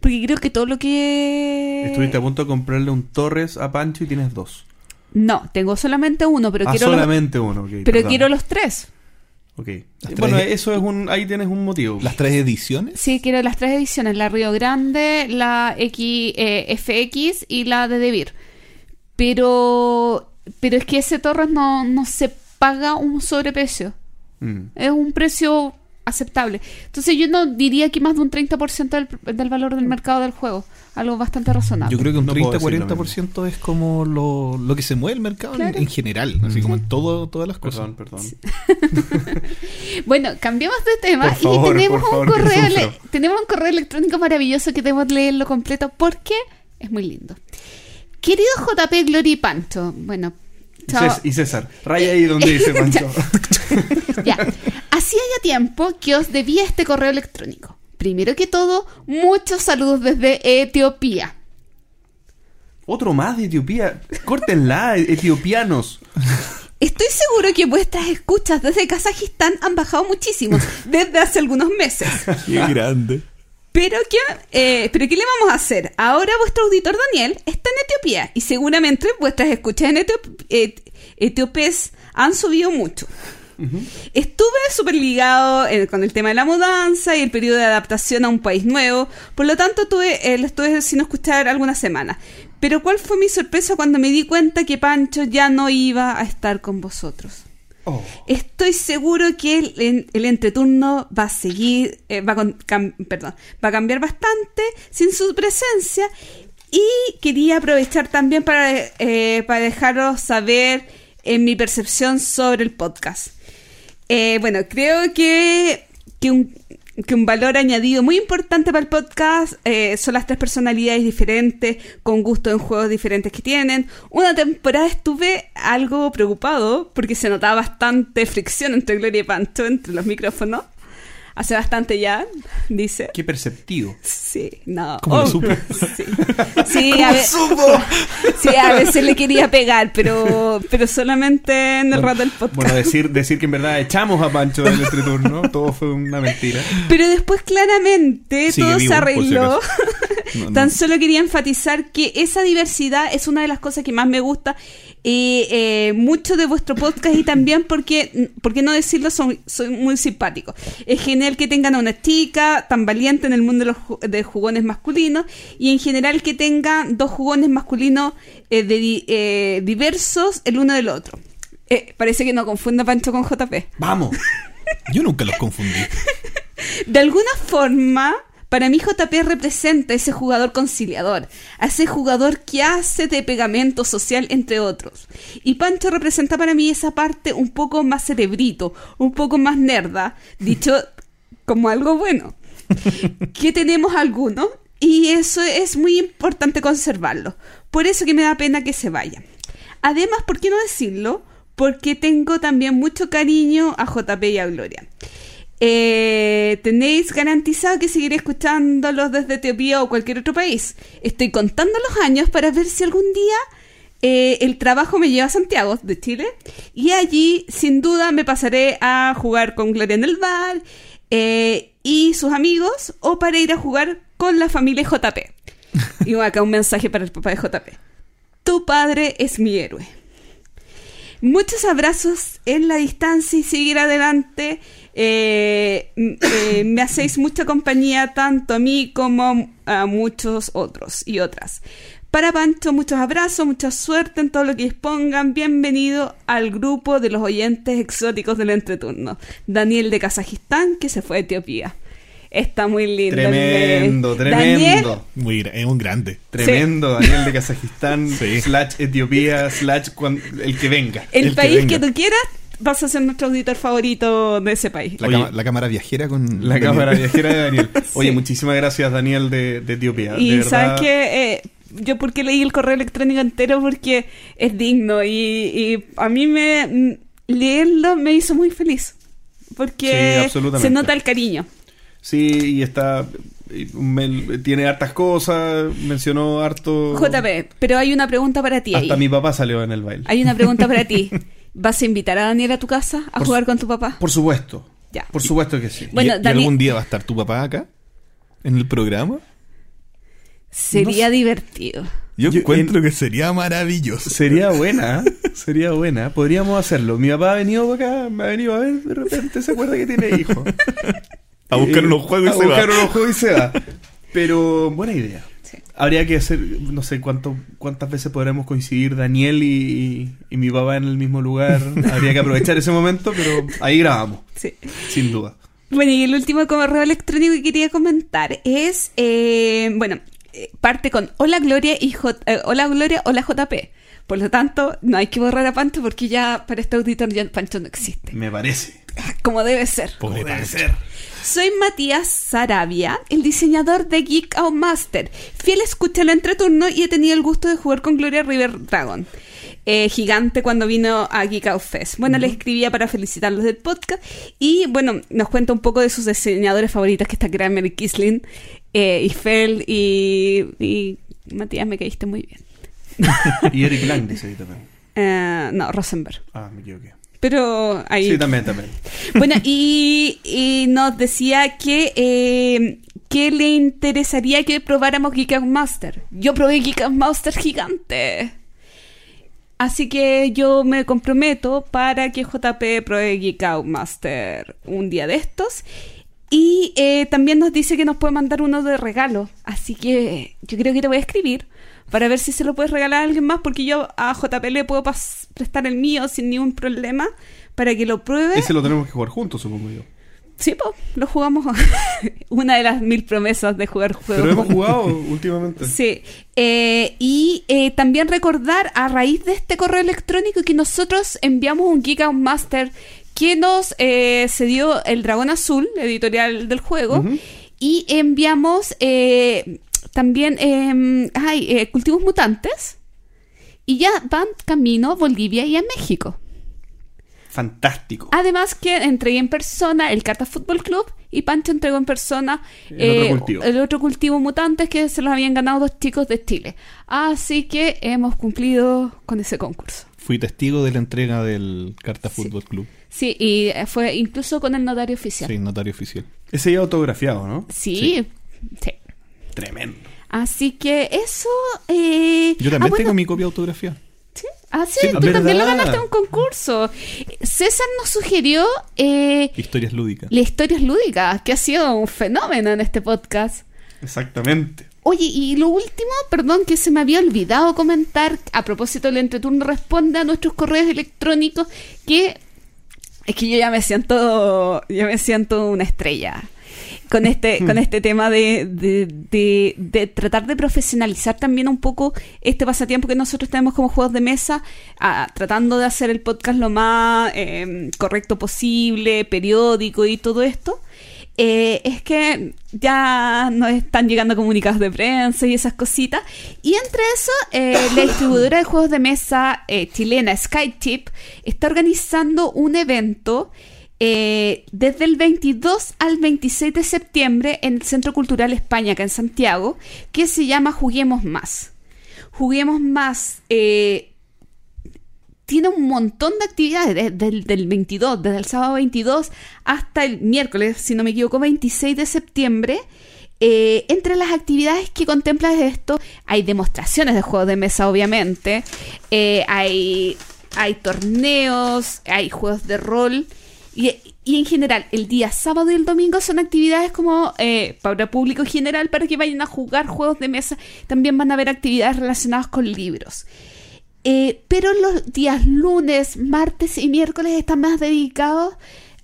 Porque creo que todo lo que... Estuviste a punto de comprarle un Torres a Pancho y tienes dos. No, tengo solamente uno, pero ah, quiero los- solamente uno. ok, pero perdón. quiero los tres. Ok. Las Bueno, tres- eso es un. Ahí tienes un motivo. ¿Las tres ediciones? Sí, quiero las tres ediciones, la Río Grande, la X, eh, FX y la de Debir. Pero, pero es que ese Torres no, no se paga un sobreprecio. Mm. Es un precio aceptable. Entonces yo no diría que más de un 30% del, del valor del mercado del juego. Algo bastante razonable. Yo creo que un No puedo decir lo 30-40% es como lo, lo que se mueve el mercado en- Claro. en, general, así como en todo, todas las cosas. Perdón, perdón. [LAUGHS] Bueno, cambiamos de tema Por favor, y tenemos favor, un correo tenemos un correo electrónico maravilloso que debemos leerlo completo porque es muy lindo. Querido JP Glory Pancho, bueno, chao. Y César, raya ahí donde dice [LAUGHS] Pancho. [LAUGHS] Ya. Hacía ya tiempo que os debía este correo electrónico. Primero que todo, muchos saludos desde Etiopía. Otro más de Etiopía. Córtenla, etiopianos. Estoy seguro que vuestras escuchas desde Kazajistán han bajado muchísimo desde hace algunos meses. Qué grande. Pero ¿qué, eh, pero ¿qué le vamos a hacer? Ahora vuestro auditor Daniel está en Etiopía y seguramente vuestras escuchas en Etiop- et- etíopes han subido mucho. Estuve súper ligado eh, con el tema de la mudanza y el periodo de adaptación a un país nuevo, por lo tanto tuve, eh, lo estuve sin escuchar algunas semanas. Pero ¿cuál fue mi sorpresa cuando me di cuenta que Pancho ya no iba a estar con vosotros? Oh. Estoy seguro que el, el entreturno va a seguir, eh, va, con- cam- perdón, va a cambiar bastante sin su presencia. Y quería aprovechar también para, eh, para dejaros saber en mi percepción sobre el podcast. Eh, bueno, creo que, que, un, que un valor añadido muy importante para el podcast eh, son las tres personalidades diferentes, con gusto en juegos diferentes que tienen. Una temporada estuve algo preocupado porque se notaba bastante fricción entre Gloria y Pancho, entre los micrófonos. Hace bastante ya, dice. Qué perceptivo. Sí, no. ¿Cómo lo Oh, [LAUGHS] [LAUGHS] supo? Sí, Sí, a, ve- sí, a veces le quería pegar, pero, pero solamente en el rato del podcast. Bueno, decir, decir que en verdad echamos a Pancho del entreturno, todo fue una mentira. Pero después claramente Sigue todo vivo, se arregló. Acaso. No, no. Tan solo quería enfatizar que esa diversidad es una de las cosas que más me gusta y eh, mucho de vuestro podcast y también porque, ¿por qué no decirlo? Son, soy muy simpático. Es genial que tengan a una chica tan valiente en el mundo de los ju- de jugones masculinos y en general que tengan dos jugones masculinos eh, de eh, diversos el uno del otro. Eh, parece que no confunda Pancho con JP. Vamos. [LAUGHS] Yo nunca los confundí. De alguna forma, para mí JP representa ese jugador conciliador, a ese jugador que hace de pegamento social entre otros. Y Pancho representa para mí esa parte un poco más cerebrito, un poco más nerda, dicho [LAUGHS] como algo bueno. que tenemos algunos y eso es muy importante conservarlo. Por eso que me da pena que se vayan. Además, ¿por qué no decirlo? Porque tengo también mucho cariño a JP y a Gloria. Eh, tenéis garantizado que seguiré escuchándolos desde Etiopía o cualquier otro país. Estoy contando los años para ver si algún día eh, el trabajo me lleva a Santiago de Chile y allí sin duda me pasaré a jugar con Gloria en el bar eh, y sus amigos o para ir a jugar con la familia JP. Y [LAUGHS] acá un mensaje para el papá de JP. Tu padre es mi héroe. Muchos abrazos en la distancia y seguir adelante. Eh, eh, me hacéis mucha compañía tanto a mí como a muchos otros y otras. Para Pancho, muchos abrazos, mucha suerte en todo lo que dispongan. Bienvenido al grupo de los oyentes exóticos del entreturno. Daniel de Kazajistán, que se fue a Etiopía. Está muy lindo. Tremendo, tremendo. Muy, es un grande. Tremendo, Daniel de Kazajistán, [LAUGHS] Sí. slash Etiopía, slash cuan- el que venga. el, el que país que, venga. tú quieras, vas a ser nuestro auditor favorito de ese país. La, Oye. cama- la cámara viajera con. La Daniel. cámara viajera de Daniel. [LAUGHS] Oye, Sí. muchísimas gracias, Daniel de, de Etiopía. Y de verdad. sabes que yo porque leí el correo electrónico entero porque es digno y, y a mí me mm, leerlo me hizo muy feliz Sí, porque absolutamente. se nota el cariño. Sí, y está. me- tiene hartas cosas, mencionó harto. JP, pero hay una pregunta para ti. Hasta ahí. mi papá salió en el baile. Hay una pregunta para ti. [LAUGHS] ¿Vas a invitar a Daniel a tu casa a Por jugar con tu papá? Por supuesto. Ya. Por supuesto que sí. ¿Y- Bueno, ¿Y, Daniel- algún día va a estar tu papá acá? ¿En el programa? Sería no sé. divertido. Yo, Yo- encuentro en- que sería maravilloso. Sería [LAUGHS] buena, ¿eh? sería buena. Podríamos hacerlo. Mi papá ha venido para acá, me ha venido a ver, de repente se acuerda que tiene hijos. A buscar Eh, unos juegos a y se buscar va. unos juegos y se va. Pero buena idea. Habría que hacer, no sé cuánto, cuántas veces podremos coincidir Daniel y, y mi papá en el mismo lugar. [LAUGHS] Habría que aprovechar ese momento, pero ahí grabamos, Sí. sin duda. Bueno, y el último correo electrónico que quería comentar es, eh, bueno, eh, parte con Hola Gloria y J- eh, Hola Gloria, Hola JP. Por lo tanto, no hay que borrar a Pancho porque ya para este auditor ya Pancho no existe. Me parece. Como debe ser. Como debe ser. Soy Matías Sarabia, el diseñador de Geek Out Master. Fiel escucha el entreturno y he tenido el gusto de jugar con Gloria River Dragon. eh, gigante cuando vino a Geek Out Fest. Bueno, le escribía para felicitarlos del podcast y bueno, nos cuenta un poco de sus diseñadores favoritos que está Kramer y Kisling, eh, y Fel y, y Matías, me caíste muy bien. [LAUGHS] Y Eric Lang dice ahí también. Eh, no, Rosenberg. Ah, me equivoqué. Pero ahí... Sí, también, también. [LAUGHS] Bueno, y, y nos decía que, eh, que le interesaría que probáramos Geek Master. Yo probé Geek Master gigante. Así que yo me comprometo para que JP pruebe Geek Out Master un día de estos. Y eh, también nos dice que nos puede mandar uno de regalo. Así que yo creo que te voy a escribir para ver si se lo puedes regalar a alguien más, porque yo a JP le puedo prestar el mío sin ningún problema para que lo pruebe. Ese lo tenemos que jugar juntos, supongo yo. Sí, pues, lo jugamos. [LAUGHS] Una de las mil promesas de jugar juegos. Pero hemos jugado [LAUGHS] últimamente. Sí, eh, y eh, también recordar a raíz de este correo electrónico que nosotros enviamos un Geek Out Master que nos eh, cedió el Dragón Azul, editorial del juego, y enviamos eh, también eh, ay, eh, Cultivos Mutantes, y ya van camino a Bolivia y a México. Fantástico. Además que entregué en persona el Carta Fútbol Club y Pancho entregó en persona eh, El otro cultivo. el otro cultivo mutantes que se los habían ganado dos chicos de Chile. Así que hemos cumplido con ese concurso. Fui testigo de la entrega del Carta Sí. Fútbol Club. Sí, y eh, fue incluso con el notario oficial. Sí, notario oficial. Ese ya autografiado, ¿no? Sí, sí. Tremendo. Así que eso... eh, Yo ah, también bueno, tengo mi copia autografiada. ¿sí? Ah, sí, Sí, tú ¿verdad? también lo ganaste en un concurso. César nos sugirió eh, Historias lúdicas. la historias lúdicas, que ha sido un fenómeno en este podcast. Exactamente. Oye, y lo último, perdón, que se me había olvidado comentar a propósito del entreturno, responde a nuestros correos electrónicos que es que yo ya me siento, ya me siento una estrella con este, con este tema de, de, de- de tratar de profesionalizar también un poco este pasatiempo que nosotros tenemos como juegos de mesa, ah, tratando de hacer el podcast lo más eh, correcto posible, periódico y todo esto. Eh, es que ya nos están llegando comunicados de prensa y esas cositas. Y entre eso, eh, la distribuidora de juegos de mesa eh, chilena SkyTip está organizando un evento eh, desde el 22 al 26 de septiembre en el Centro Cultural España, acá en Santiago, que se llama Juguemos Más. Juguemos Más eh, tiene un montón de actividades desde el del 22, desde el sábado 22 hasta el miércoles, si no me equivoco, 26 de septiembre. Eh, entre las actividades que contempla esto, hay demostraciones de juegos de mesa, obviamente, eh, hay, hay torneos, hay juegos de rol, y, en general, el día sábado y el domingo son actividades como eh, para público general, para que vayan a jugar juegos de mesa. También van a haber actividades relacionadas con libros. Eh, pero los días lunes, martes y miércoles están más dedicados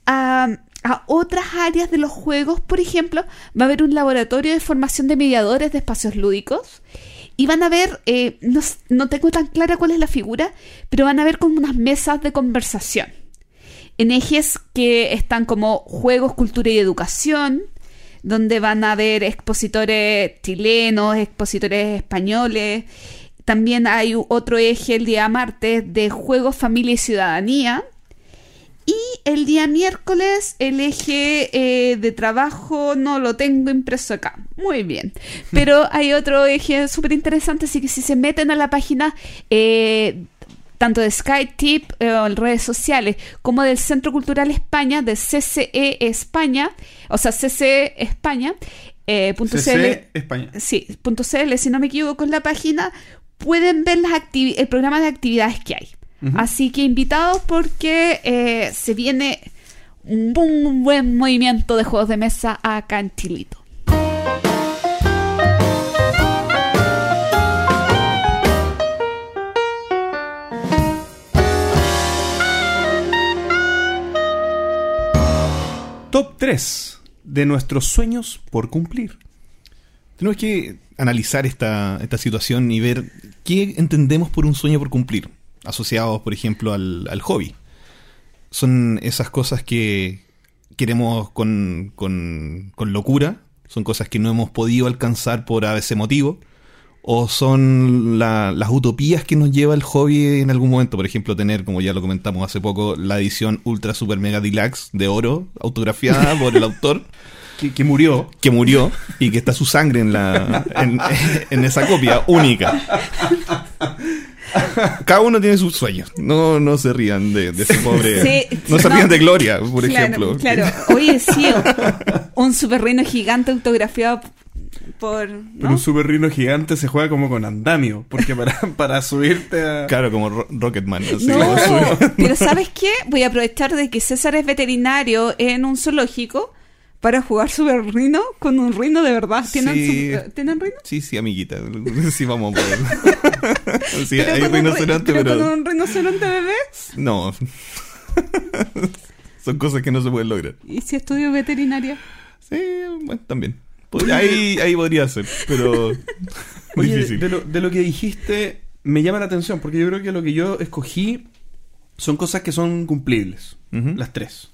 a, otras áreas de los juegos. Por ejemplo, va a haber un laboratorio de formación de mediadores de espacios lúdicos. Y van a ver, eh, no, no tengo tan clara cuál es la figura, pero van a ver como unas mesas de conversación. En ejes que están como juegos, cultura y educación, donde van a haber expositores chilenos, expositores españoles. También hay otro eje el día martes de juegos, familia y ciudadanía. Y el día miércoles el eje eh, de trabajo no lo tengo impreso acá. Muy bien. [LAUGHS] Pero hay otro eje súper interesante, así que si se meten a la página eh, tanto de SkyTip eh, o en redes sociales como del Centro Cultural España, de CCE España, o sea, CCE España, eh, punto CL, CC España. sí, punto CL, si no me equivoco en la página, pueden ver las el programa de actividades que hay. Así que invitados porque eh, se viene un buen movimiento de juegos de mesa acá en Chilito. Top 3 de nuestros sueños por cumplir. Tenemos que analizar esta, esta situación y ver qué entendemos por un sueño por cumplir, asociados, por ejemplo, al, al hobby. Son esas cosas que queremos con, con, con locura, son cosas que no hemos podido alcanzar por a veces motivo, o son la- las utopías que nos lleva el hobby en algún momento. Por ejemplo, tener, como ya lo comentamos hace poco, la edición Ultra Super Mega Deluxe de oro, autografiada por el autor [LAUGHS] Que, que murió. que murió y que está su sangre en la en, en esa copia única. Cada uno tiene sus sueños. No, no se rían de, de ese pobre. Sí, no se no. rían de Gloria, por Claro, ejemplo. Claro, oye, sí, un super reino gigante autografiado por... Pero ¿no? un super rino gigante se juega como con andamio, porque para, [LAUGHS] para subirte a... Claro, como Ro- Rocketman. así No, como pero ¿sabes qué? Voy a aprovechar de que César es veterinario en un zoológico para jugar Super Rino con un rino de verdad. ¿Tienen, Sí. su- ¿tienen rino? Sí, sí, amiguita. [LAUGHS] Sí, vamos a poder. [LAUGHS] sí, Pero hay con un ri- rinoceronte, pero pero. con un rinoceronte bebé. No. Son cosas que no se pueden lograr. ¿Y si estudio veterinaria? Sí, bueno, también. Podría- ahí, ahí podría ser, pero. [LAUGHS] Oye, difícil. de lo, de lo que dijiste me llama la atención, porque yo creo que lo que yo escogí son cosas que son cumplibles, las tres.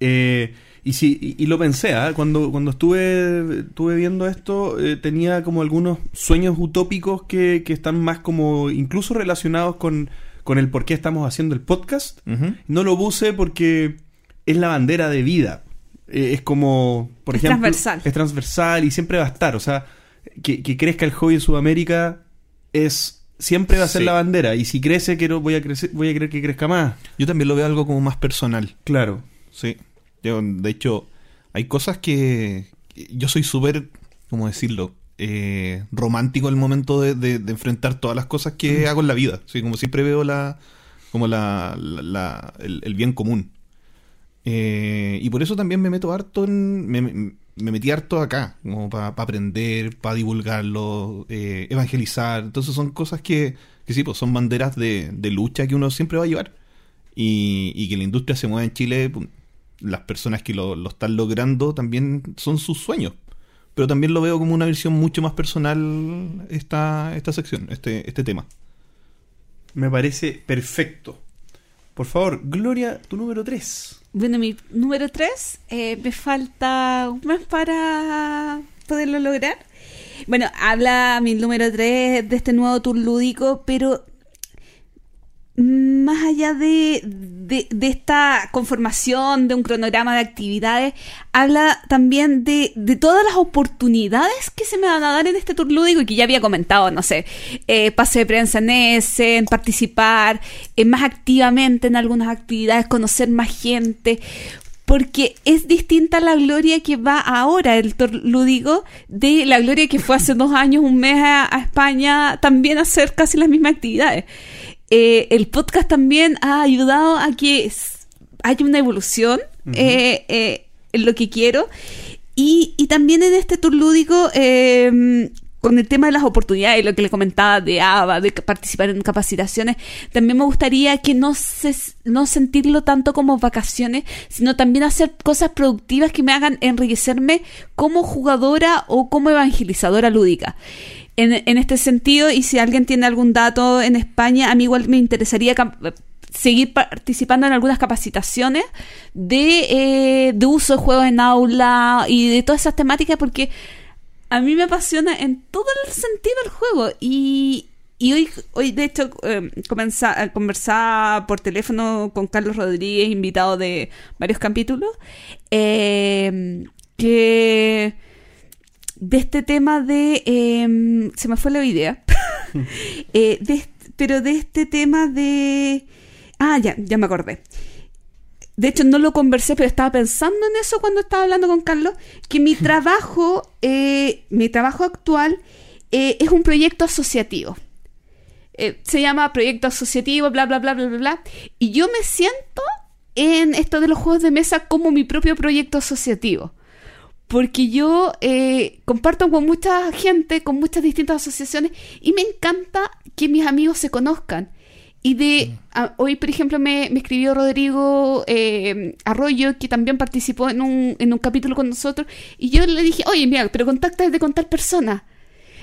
Eh, y sí, y, y lo pensé, ¿ah? cuando, cuando estuve, estuve viendo esto, eh, tenía como algunos sueños utópicos que, que están más como incluso relacionados con, con el por qué estamos haciendo el podcast. No lo puse porque es la bandera de vida. Eh, es como, por Es ejemplo, transversal. es transversal y siempre va a estar. O sea, que, que crezca el hobby en Sudamérica es siempre va a ser Sí. la bandera. Y si crece, quiero, voy a crecer, voy a querer que crezca más. Yo también lo veo algo como más personal. Claro. Sí. Yo, de hecho, hay cosas que. Yo soy súper. ¿Cómo decirlo? Eh, romántico el momento de, de- de enfrentar todas las cosas que hago en la vida. Sí, como siempre veo la. como la, la- la- el, el bien común. Eh, y por eso también me meto harto en. Me, me- me metí harto acá, como para aprender, para divulgarlo, eh, evangelizar. Entonces son cosas que, que sí, pues son banderas de, de lucha que uno siempre va a llevar. Y, y que la industria se mueva en Chile, las personas que lo, lo están logrando también son sus sueños. Pero también lo veo como una versión mucho más personal esta, esta sección, este, este tema. Me parece perfecto. Por favor, Gloria, tu número 3. Bueno, mi número 3, me falta un mes para poderlo lograr. Bueno, habla mi número 3 de este nuevo tour lúdico, pero más allá de, de, de esta conformación de un cronograma de actividades, habla también de, de todas las oportunidades que se me van a dar en este tour lúdico y que ya había comentado, no sé, eh, pase de prensa en ese, en participar eh, más activamente en algunas actividades, conocer más gente, porque es distinta la gloria que va ahora el tour lúdico de la gloria que fue hace dos años, un mes a, a España, también hacer casi las mismas actividades. Eh, el podcast también ha ayudado a que haya una evolución eh, eh, en lo que quiero. Y, y también en este tour lúdico, eh, con el tema de las oportunidades, lo que le comentaba de ABA, de participar en capacitaciones, también me gustaría que no, se, no sentirlo tanto como vacaciones, sino también hacer cosas productivas que me hagan enriquecerme como jugadora o como evangelizadora lúdica. En, en este sentido, y si alguien tiene algún dato en España, a mí igual me interesaría seguir participando en algunas capacitaciones de, eh, de uso de juegos en aula y de todas esas temáticas porque a mí me apasiona en todo el sentido del juego. Y, y hoy, hoy de hecho eh, comenza- conversaba por teléfono con Carlos Rodríguez, invitado de varios capítulos, eh, que de este tema de... eh, se me fue la idea. [LAUGHS] [LAUGHS] Eh, de pero de este tema de... Ah, ya, ya me acordé. De hecho, no lo conversé, pero estaba pensando en eso cuando estaba hablando con Carlos, que mi [LAUGHS] trabajo, eh, mi trabajo actual eh, es un proyecto asociativo. Eh, se llama proyecto asociativo, bla, bla, bla, bla, bla, bla. Y yo me siento en esto de los juegos de mesa como mi propio proyecto asociativo. Porque yo eh, comparto con mucha gente, con muchas distintas asociaciones, y me encanta que mis amigos se conozcan. Y de a- hoy, por ejemplo, me, me escribió Rodrigo eh, Arroyo, que también participó en un, en un capítulo con nosotros, y yo le dije, oye, mira, pero contacta con tal persona.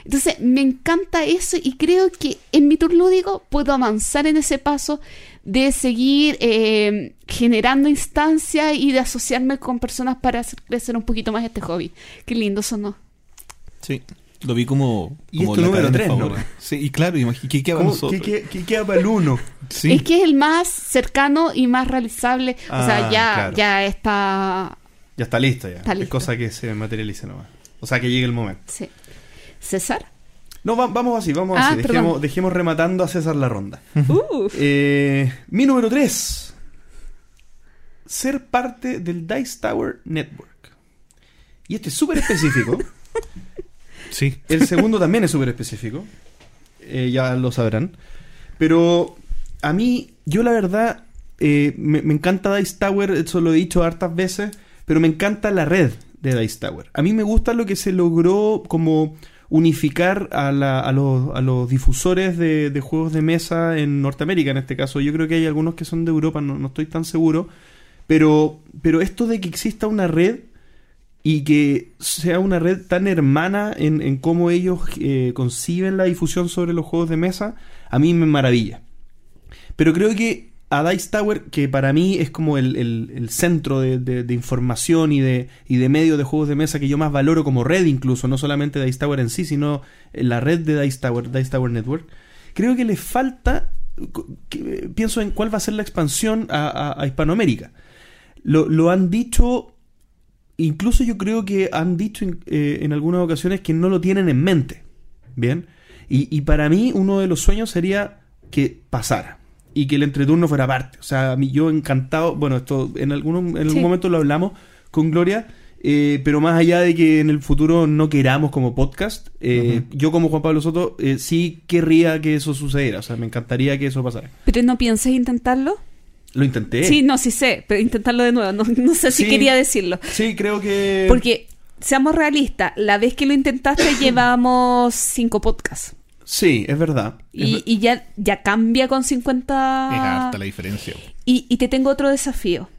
Entonces, me encanta eso y creo que en mi tour lúdico puedo avanzar en ese paso de seguir eh, generando instancias y de asociarme con personas para hacer crecer un poquito más este hobby. Qué lindo sonó. Sí. Lo vi como, Y como es tu la número cadena tres, favorita. ¿no? Sí, y claro, ¿qué queda para. ¿Qué, qué- qué queda para el uno? Sí. Es que es el más cercano y más realizable. o Ah, sea, ya, claro. ya está. Ya está listo ya. Está Es listo. cosa que se materialice nomás. O sea, que llegue el momento. Sí. César. No, va- vamos así, vamos Ah, así. dejemos rematando a César la ronda. Uh, Eh, mi número 3. Ser parte del Dice Tower Network. Y este es súper específico. [LAUGHS] Sí. El segundo también es súper específico. Eh, ya lo sabrán. Pero a mí, yo la verdad, eh, me, me encanta Dice Tower, eso lo he dicho hartas veces, pero me encanta la red de Dice Tower. A mí me gusta lo que se logró como unificar a, la- a los, a los difusores de, juegos de mesa en Norteamérica en este caso. Yo creo que hay algunos que son de Europa, no, estoy tan seguro. Pero, pero esto de que exista una red y que sea una red tan hermana en, en cómo ellos eh, conciben la difusión sobre los juegos de mesa, a mí me maravilla. Pero creo que a Dice Tower, que para mí es como el, el- centro de, de- información y de, y de medios de juegos de mesa que yo más valoro como red incluso, no solamente Dice Tower en sí, sino la red de Dice Tower, Dice Tower Network, creo que le falta, pienso en cuál va a ser la expansión a, Hispanoamérica. Lo, lo han dicho, incluso yo creo que han dicho eh, en algunas ocasiones que no lo tienen en mente. Bien. Y, y para mí uno de los sueños sería que pasara. Y que el entreturno fuera parte. O sea, a mí yo encantado. Bueno, esto en, algún, en algún Sí. momento lo hablamos con Gloria. eh, pero más allá de que en el futuro no queramos como podcast, eh, yo como Juan Pablo Soto eh, sí querría que eso sucediera. O sea, me encantaría que eso pasara. ¿Pero no piensas intentarlo? Lo intenté. Sí, no, sí sé, pero intentarlo de nuevo. No, no sé si quería decirlo. Sí, creo que. Porque, seamos realistas, la vez que lo intentaste [COUGHS] llevamos cinco podcasts. Sí, es verdad. Y, y ya, ya cambia con 50... Es harta la diferencia. Y, y te tengo otro desafío.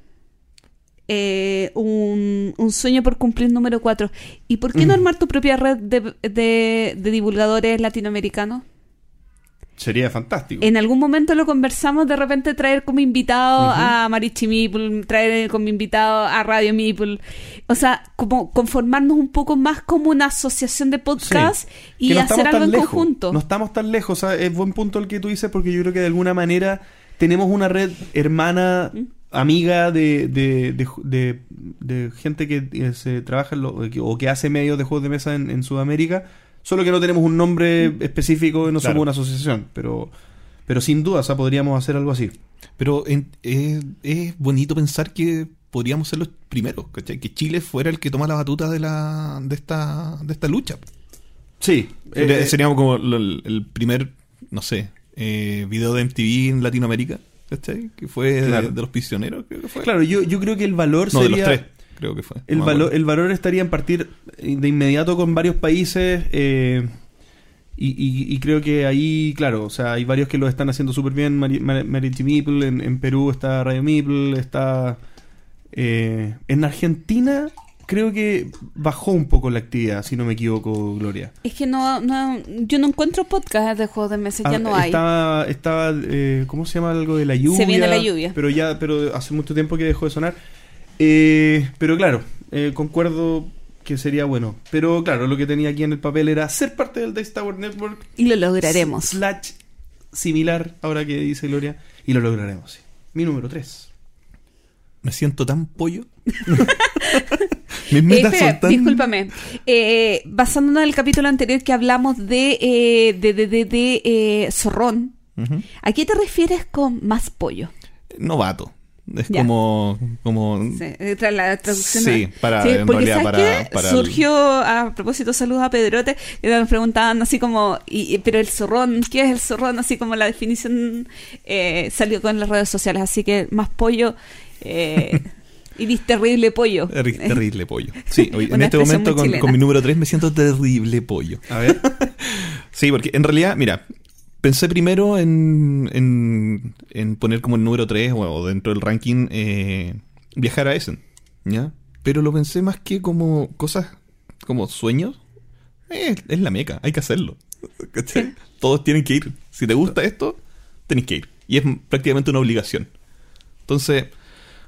Eh, un, un sueño por cumplir número 4. ¿Y por qué no armar tu propia red de, de- de divulgadores latinoamericanos? Sería fantástico. En algún momento lo conversamos, de repente traer como invitado a Marichi Meeple, traer como invitado a Radio Meeple. O sea, como conformarnos un poco más como una asociación de podcast Sí. y no hacer algo en lejos. conjunto. No estamos tan lejos. o sea, es buen punto el que tú dices porque yo creo que de alguna manera tenemos una red hermana, Mm. amiga de, de, de, de- de gente que eh, se trabaja en lo- o que hace medios de juegos de mesa en, en Sudamérica. Solo que no tenemos un nombre Mm. específico y no Claro. somos una asociación. Pero, pero sin duda, o sea, podríamos hacer algo así. Pero en- es, es bonito pensar que podríamos ser los primeros, ¿cachai? Que Chile fuera el que toma la batuta de la de esta de esta lucha. Sí. Sería, eh, seríamos como el, el primer, no sé, eh, video de MTV en Latinoamérica, ¿cachai? Que fue de- Claro. de, los prisioneros, creo que fue. Claro, yo, yo creo que el valor no, de sería... los tres, creo que fue. El, No el valor estaría en partir de inmediato con varios países eh, y, y- y creo que ahí, claro, o sea, hay varios que lo están haciendo súper bien. Mari- Meeple, en, en Perú está Radio Meeple, está... eh, en Argentina creo que bajó un poco la actividad, si no me equivoco, Gloria. Es que no, no, yo no encuentro podcast de juegos de mesa, ya Ah, no hay. Estaba, estaba eh, ¿cómo se llama algo de la lluvia? viene la lluvia. Pero ya, pero hace mucho tiempo que dejó de sonar. Eh, pero claro, eh, concuerdo que sería bueno. Pero claro, lo que tenía aquí en el papel era ser parte del Dice Tower Network. Y lo lograremos. Slash similar, ahora que dice Gloria. Y lo lograremos, sí. Mi número 3. Me siento tan pollo. [LAUGHS] Mis Eh, metas espera, son tan... Discúlpame. Eh, basándonos en el capítulo anterior que hablamos de, eh, de, de, de, de, eh, zorrón, Ujú. ¿a qué te refieres con más pollo? Novato. Es Ya. como... como Sí, eh, tra- la traducción. Para- Sí, en porque realidad ¿sabes para- qué? para el- surgió a propósito saludos a Pedrote que nos preguntaban así como y, y- pero el zorrón ¿qué es el zorrón? así como la definición eh, salió con las redes sociales así que más pollo eh, y dis terrible pollo [LAUGHS] Terri- Terrible pollo. Sí, [LAUGHS] hoy- en este momento con, con mi número 3 me siento terrible pollo. A ver. [LAUGHS] Sí, porque en realidad, mira, pensé primero en, en, en poner como el número 3 o, dentro del ranking eh, viajar a Essen, ¿ya? Pero lo pensé más que como cosas, como sueños. Eh, es la meca, hay que hacerlo. ¿Cachai? [LAUGHS] Todos tienen que ir. Si te gusta esto, tenés que ir. Y es prácticamente una obligación. Entonces,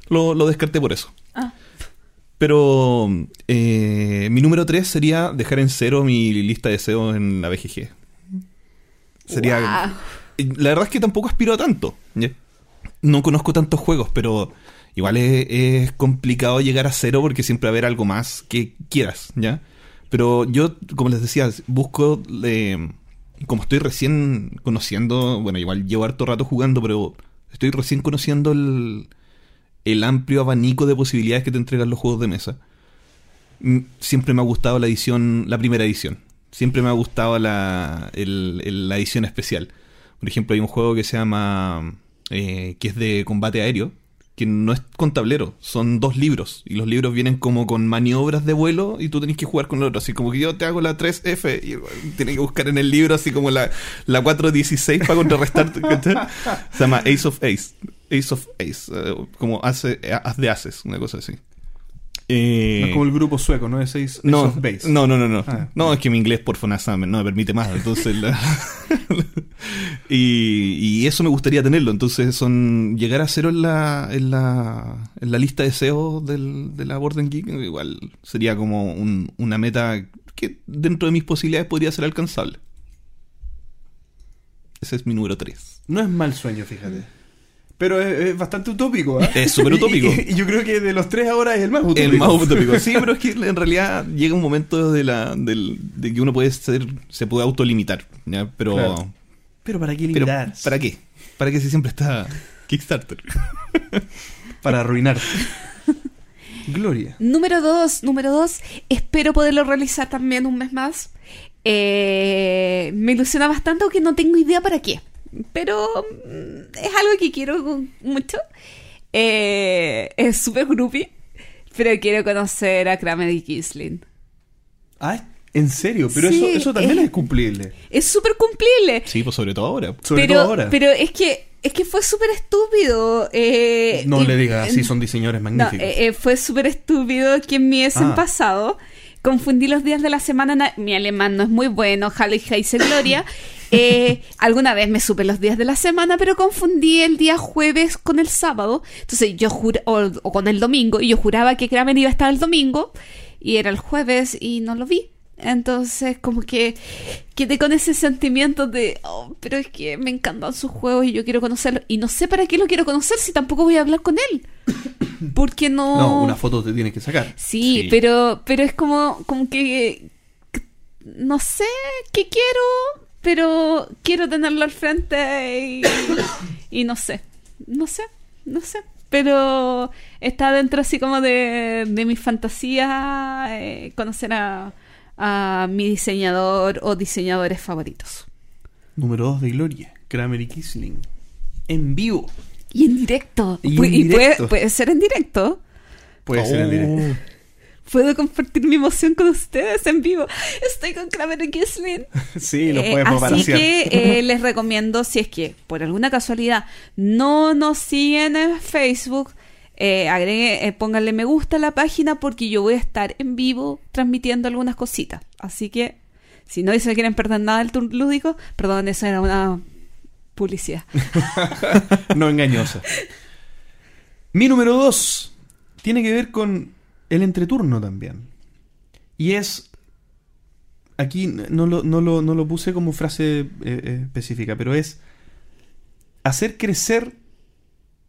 lo, lo descarté por eso. Ah, Pero eh, mi número 3 sería dejar en cero mi lista de deseos en la BGG. Sería. La verdad es que tampoco aspiro a tanto. No conozco tantos juegos, pero igual es, es complicado llegar a cero porque siempre va a haber algo más que quieras, ¿ya? Pero yo, como les decía, busco. eh, como estoy recién conociendo. Bueno, igual llevo harto rato jugando, pero estoy recién conociendo el, el amplio abanico de posibilidades que te entregan los juegos de mesa. Mm, Siempre me ha gustado la edición, la primera edición. Siempre me ha gustado la, el- el- la edición especial. Por ejemplo, hay un juego que se llama. eh, que es de combate aéreo. Que no es con tablero, son dos libros. Y los libros vienen como con maniobras de vuelo y tú tenés que jugar con el otro. Así como que yo te hago la 3F y tienes que buscar en el libro así como la, la 416 para contrarrestar. [LAUGHS] Se llama Ace of Ace. Ace of Ace. eh, como hace, haz de haces, una cosa así. Eh, No es como el grupo sueco, ¿no? No, Base. no, no, no, no. Ah. No, es que mi inglés por FONASA me- no me permite más. Entonces, la- [LAUGHS] y, y eso me gustaría tenerlo. Entonces, son llegar a cero en la, en la, en la lista de SEO del, de la Borden Geek, igual sería como un- una meta que dentro de mis posibilidades podría ser alcanzable. Ese es mi número 3. No es mal sueño, fíjate. Pero es, es bastante utópico, ¿eh? Es súper utópico. [LAUGHS] Y, y yo creo que de los tres ahora es el más utópico. El más [LAUGHS] utópico. Sí, pero es que en realidad llega un momento de la del, de que uno puede ser se puede autolimitar, ¿ya? Pero Claro. Pero ¿para qué pero limitar? ¿para qué? ¿Para qué si siempre está Kickstarter? [LAUGHS] Para arruinar. Gloria. Número dos, número dos, espero poderlo realizar también un mes más. Eh, me ilusiona bastante, aunque no tengo idea para qué. Pero mm, es algo que quiero mucho. Eh, es súper groupie, pero quiero conocer a Kramer y Kisling. Ah, ¿en serio? Pero Sí, eso, eso también eh. es cumplible. Es súper cumplible. Sí, pues sobre todo ahora. Sobre pero, todo ahora. pero es que es que fue súper estúpido. eh, no y- le digas así, son diseñadores No, magníficos. eh, eh, fue súper estúpido que en mi en Ah. pasado confundí los días de la semana. na- Mi alemán no es muy bueno, Halle Heise Gloria. [COUGHS] Eh, alguna vez me supe los días de la semana, pero confundí el día jueves con el sábado. Entonces yo juré, o, o con el domingo, y yo juraba que Kramer iba a estar el domingo, y era el jueves y no lo vi. Entonces, como que quedé con ese sentimiento de, oh, pero es que me encantan sus juegos y yo quiero conocerlo. Y no sé para qué lo quiero conocer si tampoco voy a hablar con él. [COUGHS] Porque no. No, una foto te tienes que sacar. Sí, Sí. pero pero es como como que, que no sé qué quiero, pero quiero tenerlo al frente y, [COUGHS] y no sé, no sé, no sé. Pero está dentro así como de, de mi fantasía eh, conocer a, a mi diseñador o diseñadores favoritos. Número 2 de Gloria. Kramer y Kisling. En vivo. Y en directo. Y en Pu- y puede, directo. puede ser en directo. Puede ser en directo. Puedo compartir mi emoción con ustedes en vivo. Estoy con Kramer y Kisling. [LAUGHS] Sí, lo Eh, puedes así que eh, les recomiendo, si es que por alguna casualidad no nos siguen en Facebook, eh, agregue, eh, pónganle me gusta a la página porque yo voy a estar en vivo transmitiendo algunas cositas. Así que si no se quieren perder nada del tour lúdico, perdón, esa era una publicidad. [LAUGHS] [LAUGHS] no engañosa. Mi número 2 tiene que ver con el entreturno también. Y es. Aquí no lo, no lo, no lo puse como frase eh, eh, específica, pero es hacer crecer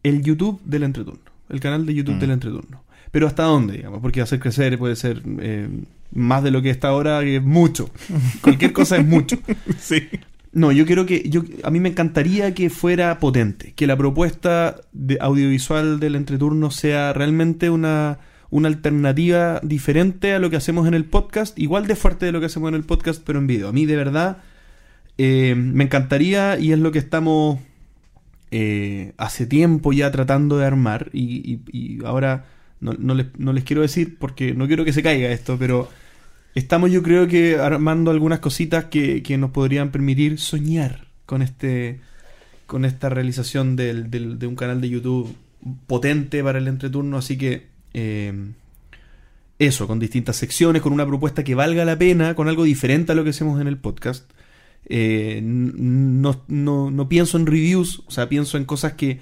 el YouTube del entreturno. El canal de YouTube Mm. del entreturno. Pero hasta dónde, digamos, porque hacer crecer puede ser eh, más de lo que está ahora, que es mucho. [LAUGHS] Cualquier cosa es mucho. [LAUGHS] Sí. No, yo creo que yo a mí me encantaría que fuera potente, que la propuesta de audiovisual del entreturno sea realmente una, una alternativa diferente a lo que hacemos en el podcast, igual de fuerte de lo que hacemos en el podcast, pero en video. A mí de verdad eh, me encantaría y es lo que estamos eh, hace tiempo ya tratando de armar y, ahora no, no les, no les quiero decir porque no quiero que se caiga esto, pero estamos yo creo que armando algunas cositas que, que nos podrían permitir soñar con este con esta realización del, del- de un canal de YouTube potente para el entreturno, así que eh, eso, con distintas secciones, con una propuesta que valga la pena, con algo diferente a lo que hacemos en el podcast. Eh, no, no, no pienso en reviews, o sea, pienso en cosas que,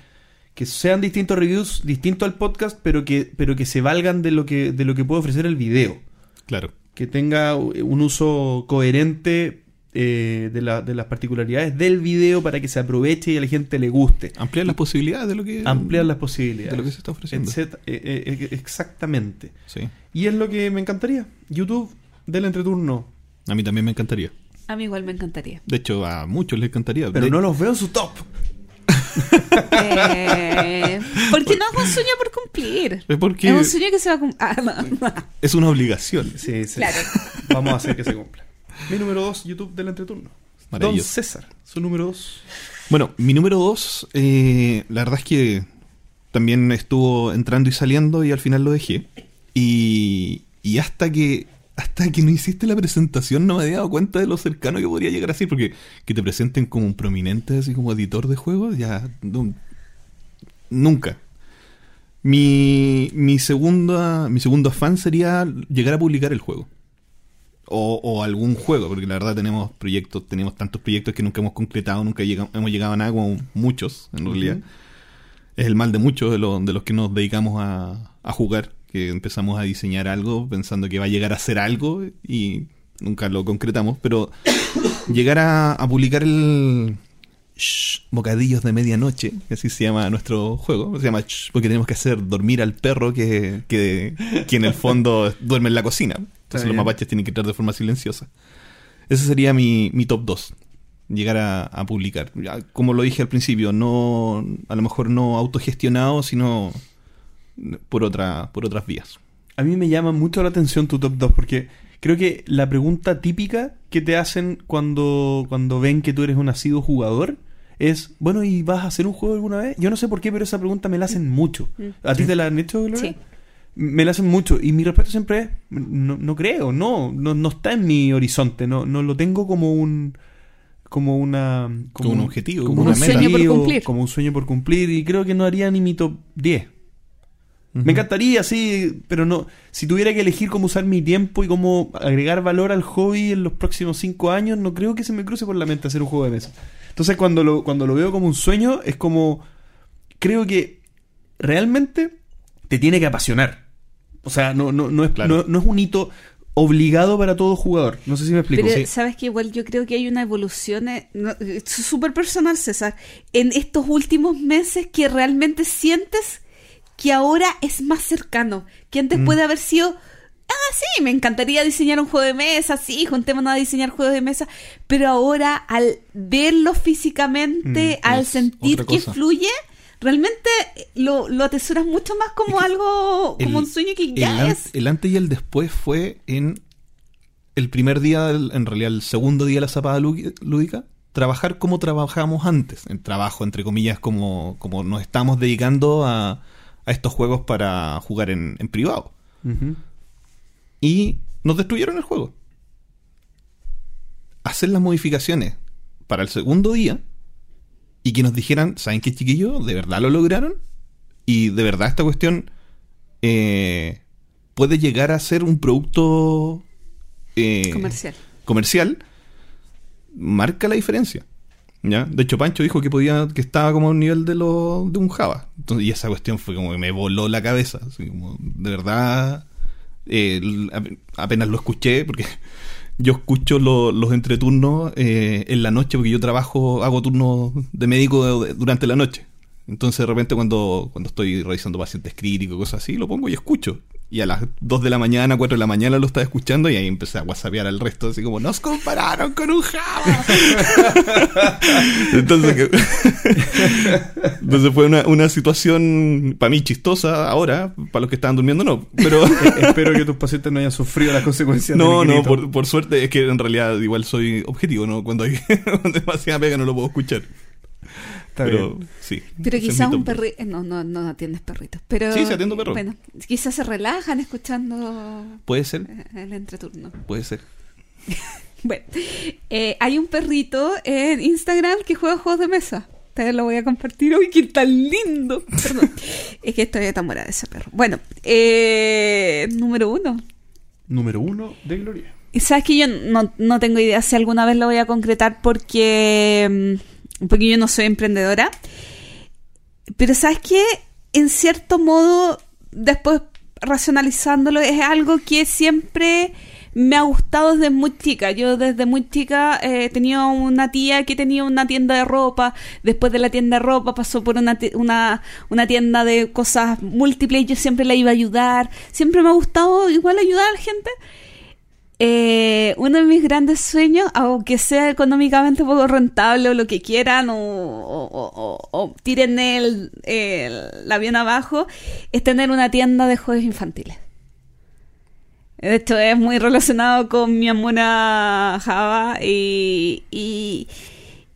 que sean distintos reviews, distinto al podcast, pero que, pero que se valgan de lo que, de lo que puede ofrecer el video. Claro. Que tenga un uso coherente eh, de, la- de las particularidades del video para que se aproveche y a la gente le guste. Ampliar las posibilidades de lo que Ampliar las posibilidades. de lo que se está ofreciendo. Etcétera. Eh, eh, eh, exactamente. Sí. Y es lo que me encantaría. YouTube del entreturno. A mí también me encantaría. A mí igual me encantaría. De hecho, a muchos les encantaría. Pero De- no los veo en su top. Eh, porque no es un sueño por cumplir. Es porque Es un sueño que se va a cumplir. Ah, no, no. es una obligación. Sí, sí. Claro. Vamos a hacer que se cumpla. Mi número 2, YouTube del entreturno. Don. César, su número 2. Bueno, mi número dos, eh, la verdad es que también estuvo entrando y saliendo y al final lo dejé. Y, y hasta que hasta que no hiciste la presentación no me había dado cuenta de lo cercano que podría llegar a ser, porque que te presenten como un prominente, así como editor de juegos, ya no- nunca. Mi, mi segunda mi segundo afán sería llegar a publicar el juego. O, o algún juego, porque la verdad tenemos proyectos, tenemos tantos proyectos que nunca hemos concretado, nunca hemos llegado a nada, como muchos, en realidad. Es el mal de muchos de, los de los que nos dedicamos a, a jugar, que empezamos a diseñar algo pensando que va a llegar a ser algo y nunca lo concretamos, pero [COUGHS] llegar a, a publicar el Shh, Bocadillos de Medianoche, que así se llama nuestro juego, se llama Shh, porque tenemos que hacer dormir al perro que, que, que en el fondo duerme en la cocina. Entonces los mapaches tienen que entrar de forma silenciosa. Ese sería mi, mi top 2. Llegar a, a publicar. Ya, Como lo dije al principio, no a lo mejor no autogestionado, sino por, otra, por otras vías. A mí me llama mucho la atención tu top 2 porque creo que la pregunta típica que te hacen cuando, cuando ven que tú eres un asiduo jugador es, bueno, ¿y vas a hacer un juego alguna vez? Yo no sé por qué, pero esa pregunta me la hacen mucho. Mm. ¿A ti te la han hecho, Gloria? Sí. Me la hacen mucho y mi respuesta siempre es, no, no creo, no, no, no está en mi horizonte, no, no lo tengo como un... Como una. Como un objetivo, como como. Un sueño por cumplir. Como un sueño por cumplir. Y creo que no haría ni mi top 10. Ujú. Me encantaría, sí, pero no. Si tuviera que elegir cómo usar mi tiempo y cómo agregar valor al hobby en los próximos cinco años, no creo que se me cruce por la mente hacer un juego de mesa. Entonces, cuando lo, cuando lo veo como un sueño, es como. Creo que realmente te tiene que apasionar. O sea, no, no, no, es, Claro. no, no es un hito obligado para todo jugador. No sé si me explico. Pero Sí. sabes que igual yo creo que hay una evolución eh, no, es súper personal, César, en estos últimos meses que realmente sientes que ahora es más cercano, que antes Mm. puede haber sido, ah, sí, me encantaría diseñar un juego de mesa, sí, juntémonos a diseñar juegos de mesa, pero ahora al verlo físicamente, Mm, al sentir que fluye, realmente lo, lo atesoras mucho más como algo, como El- un sueño que el, ya an- es. el antes y el después fue en el primer día, en realidad el segundo día de la zapada lú- lúdica, trabajar como trabajábamos antes, en trabajo, entre comillas, como, como nos estamos dedicando a, a estos juegos para jugar en, en privado. Y nos destruyeron el juego. Hacer las modificaciones para el segundo día y que nos dijeran, ¿saben qué chiquillos? ¿De verdad lo lograron? Y de verdad esta cuestión eh, puede llegar a ser un producto eh, Comercial. comercial, marca la diferencia. ¿Ya? De hecho, Pancho dijo que podía, que estaba como a un nivel de lo, de un Java. Entonces, y esa cuestión fue como que me voló la cabeza. Así como, de verdad, eh, apenas lo escuché, porque yo escucho lo- los entreturnos eh, en la noche, porque yo trabajo, hago turnos de médico durante la noche. Entonces, de repente, cuando, cuando estoy revisando pacientes críticos, cosas así, lo pongo y escucho. Y a las 2 de la mañana, 4 de la mañana lo estaba escuchando y ahí empecé a whatsappear al resto, así como, nos compararon con un Java. [LAUGHS] Entonces, Entonces fue una, una situación para mí chistosa ahora, para los que estaban durmiendo no, pero... [LAUGHS] Espero que tus pacientes no hayan sufrido las consecuencias No, no, por, por suerte es que en realidad igual soy objetivo, ¿no? Cuando hay [LAUGHS] demasiada pega no lo puedo escuchar. Está pero bien. sí. Pero quizás un perrito. No, no, no atiendes perritos. Pero, Sí, sí atiendo perros. Bueno, quizás se relajan escuchando Puede ser, eh, el entreturno. puede ser. [LAUGHS] Bueno, eh, hay un perrito en Instagram que juega juegos de mesa. Te lo voy a compartir. ¡Uy, qué tan lindo! [LAUGHS] Perdón. es que estoy enamorada de ese perro. Bueno, eh, número uno. Número uno de Gloria. Y sabes que yo no, no tengo idea si alguna vez lo voy a concretar porque, mm, porque yo no soy emprendedora. Pero sabes que en cierto modo, después racionalizándolo, es algo que siempre me ha gustado desde muy chica. Yo desde muy chica eh, tenía una tía que tenía una tienda de ropa. Después de la tienda de ropa pasó por una, una, una tienda de cosas múltiples yo siempre la iba a ayudar. Siempre me ha gustado igual ayudar a la gente. Eh, uno de mis grandes sueños, aunque sea económicamente poco rentable o lo que quieran, o, o- o- o- o tiren el, el avión abajo, es tener una tienda de juegos infantiles. De hecho, es muy relacionado con mi amor a Java y, y,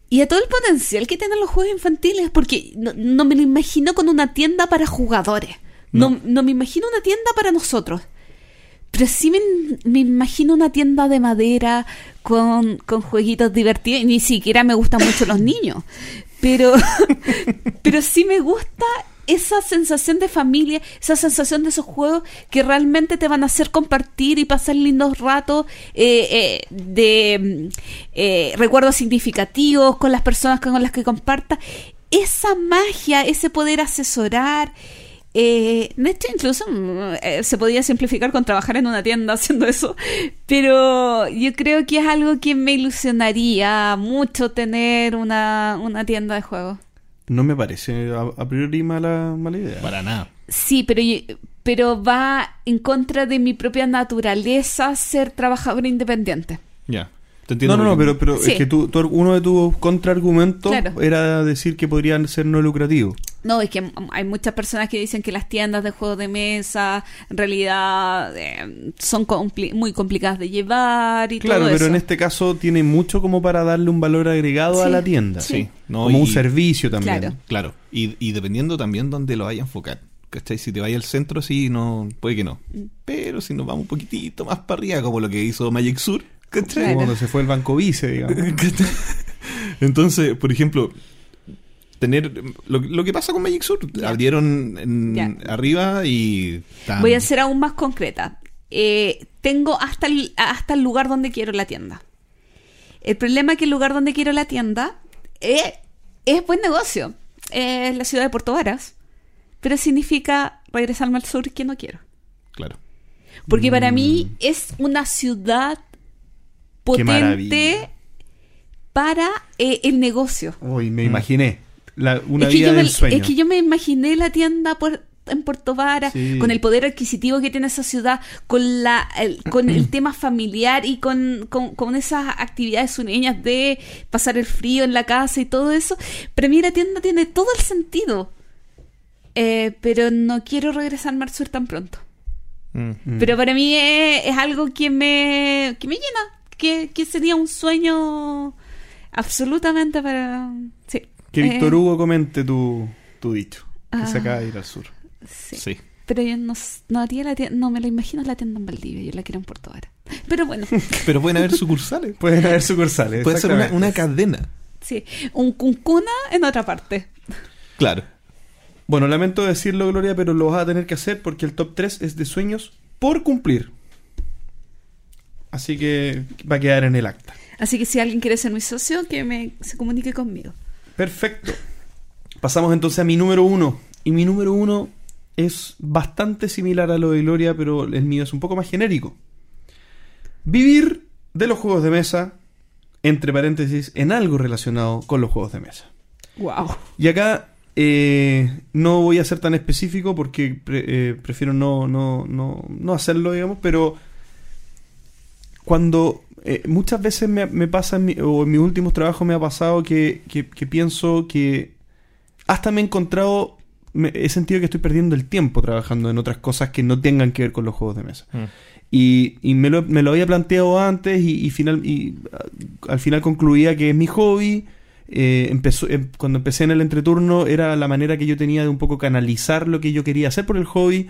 y a todo el potencial que tienen los juegos infantiles, porque no, no me lo imagino con una tienda para jugadores. No, No. no me imagino una tienda para nosotros. Pero sí me, me imagino una tienda de madera con, con jueguitos divertidos. Y ni siquiera me gustan mucho los [COUGHS] niños. Pero, [LAUGHS] pero sí me gusta esa sensación de familia, esa sensación de esos juegos que realmente te van a hacer compartir y pasar lindos ratos eh, eh, de mm, eh, recuerdos significativos con las personas con las que compartas. Esa magia, ese poder asesorar. Eh, de hecho, incluso mm, eh, se podía simplificar con trabajar en una tienda [LAUGHS] haciendo eso, pero yo creo que es algo que me ilusionaría mucho tener una, una tienda de juegos. No me parece a, a priori mala, mala idea. Para nada. Sí, pero, pero va en contra de mi propia naturaleza ser trabajador independiente. Ya. Te entiendo. No, no, no, pero, pero Sí. es que tú, tú- uno de tus contraargumentos Claro. era decir que podrían ser no lucrativos. No, es que hay muchas personas que dicen que las tiendas de juegos de mesa en realidad eh, son compli- muy complicadas de llevar y Claro, todo pero eso. en este caso tiene mucho como para darle un valor agregado a la tienda. sí. Sí. No, como y- un servicio también. Claro. Claro. Y, y dependiendo también dónde lo vaya a enfocar. ¿Cachai? Si te vaya al centro, sí, no, puede que no. Mm. Pero si nos vamos un poquitito más para arriba, como lo que hizo Magic Sur, ¿cachai? Claro. Como cuando se fue el Banco Vice, digamos. [LAUGHS] Entonces, por ejemplo, tener lo, lo que pasa con Magic Sur, abrieron en- arriba y tan- Voy a ser aún más concreta. Eh, tengo hasta el, hasta el lugar donde quiero la tienda. El problema es que el lugar donde quiero la tienda eh, es buen negocio. Es la ciudad de Puerto Varas. Pero significa regresarme al sur que no quiero. claro. Porque para Mm. mí es una ciudad potente para eh, el negocio. Uy, me imaginé. La- una es, que vida yo me, del sueño. es que yo me imaginé la tienda por- en Puerto Vara, Sí. con el poder adquisitivo que tiene esa ciudad, con la el, con el [CLEARS THROAT] tema familiar y con, con, con esas actividades sureñas de pasar el frío en la casa y todo eso. Para mí la tienda tiene todo el sentido. Eh, pero no quiero regresarme al sur tan pronto. Mm. Pero para mí es, es algo que me, que me llena, que, que sería un sueño absolutamente para... Que Eh, Víctor Hugo comente tu, tu dicho. Que se Ah. acaba de ir al sur. sí. Sí. Pero yo no, no haría la tienda, no me lo imagino la tienda en Valdivia, yo la quiero en Puerto Vara. Pero bueno, [LAUGHS] Pero pueden haber sucursales. [LAUGHS] Pueden haber sucursales. Puede ser una, una cadena. sí, un cuncuna en otra parte. Claro. Bueno, lamento decirlo, Gloria, pero lo vas a tener que hacer porque el top 3 es de sueños por cumplir. Así que va a quedar en el acta. Así que si alguien quiere ser mi socio, que me se comunique conmigo. Perfecto. Pasamos entonces a mi número uno. Y mi número uno es bastante similar a lo de Gloria, pero el mío es un poco más genérico. Vivir de los juegos de mesa, entre paréntesis, en algo relacionado con los juegos de mesa. Wow. Y acá eh, no voy a ser tan específico porque pre- eh, prefiero no, no, no, no hacerlo, digamos, pero cuando eh, muchas veces me, me pasa, en mi- o en mis últimos trabajos me ha pasado que, que- que pienso que hasta me he encontrado, me- he sentido que estoy perdiendo el tiempo trabajando en otras cosas que no tengan que ver con los juegos de mesa. Y, y me, lo, me lo había planteado antes y, y final, y al final concluía que es mi hobby. Eh, empezó, em- cuando empecé en el entreturno era la manera que yo tenía de un poco canalizar lo que yo quería hacer por el hobby.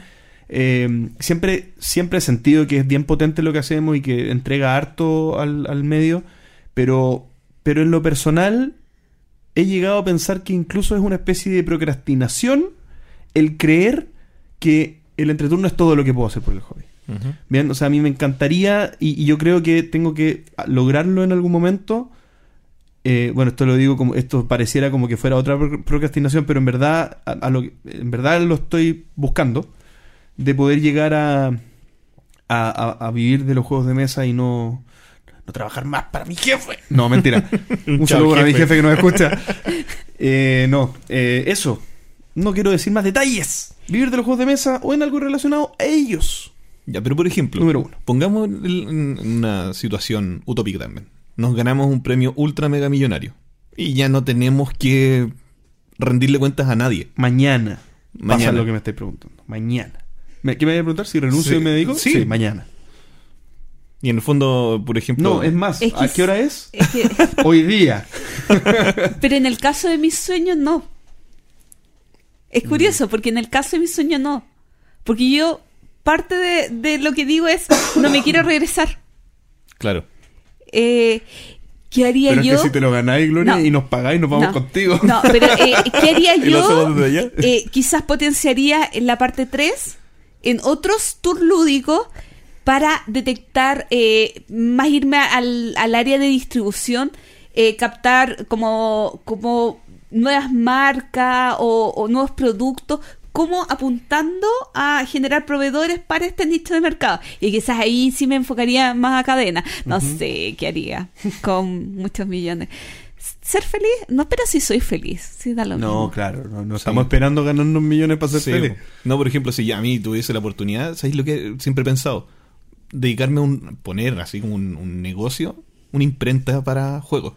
Eh, siempre, siempre he sentido que es bien potente lo que hacemos y que entrega harto al, al medio, pero, pero en lo personal he llegado a pensar que incluso es una especie de procrastinación el creer que el entreturno es todo lo que puedo hacer por el hobby. Ujú. Bien, o sea, a mí me encantaría y, y yo creo que tengo que lograrlo en algún momento. Eh, bueno, esto lo digo como esto pareciera como que fuera otra pro- procrastinación, pero en verdad, a, a lo que- en verdad lo estoy buscando de poder llegar a, a, a- vivir de los juegos de mesa y no, no trabajar más para mi jefe. No, mentira. [LAUGHS] Un Chao, saludo para mi jefe. que nos escucha. [LAUGHS] Eh, no, eh, eso. No quiero decir más detalles. Vivir de los juegos de mesa o en algo relacionado a ellos. Ya, pero por ejemplo, Número uno. pongamos en una situación utópica también. Nos ganamos un premio ultra mega millonario. Y ya no tenemos que rendirle cuentas a nadie. Mañana. Pasa Mañana. lo que me estáis preguntando. Mañana. ¿Me- ¿Qué me voy a preguntar? ¿Si renuncio Sí, y me dedico? sí. mañana. Y en el fondo, por ejemplo... No, es más, Es que ¿a qué hora es? Es que- [LAUGHS] Hoy día. [LAUGHS] pero en el caso de mis sueños, no. Es Mm. curioso, porque en el caso de mis sueños, no. Porque yo, parte de, de lo que digo es, [COUGHS] no me quiero regresar. Claro. Eh, ¿Qué haría Pero yo? es que si te lo ganáis, Gloria, No. y nos pagáis, nos vamos No. contigo. No, pero eh, ¿qué haría [LAUGHS] yo? Eh, quizás potenciaría en la parte 3, en otros tours lúdicos, para detectar, eh, más irme al, al área de distribución, eh, captar como, como nuevas marcas o, o nuevos productos, como apuntando a generar proveedores para este nicho de mercado. Y quizás ahí sí me enfocaría más a cadena. No sé qué haría con muchos millones. ¿Ser feliz? No, pero sí soy feliz. Sí, da lo No, mismo. claro, no, no Sí. estamos esperando ganarnos millones para ser Sí, po. No, por ejemplo, si ya a mí tuviese la oportunidad, ¿sabéis lo que siempre he pensado? Dedicarme a un, poner así como un, un negocio, una imprenta para juegos.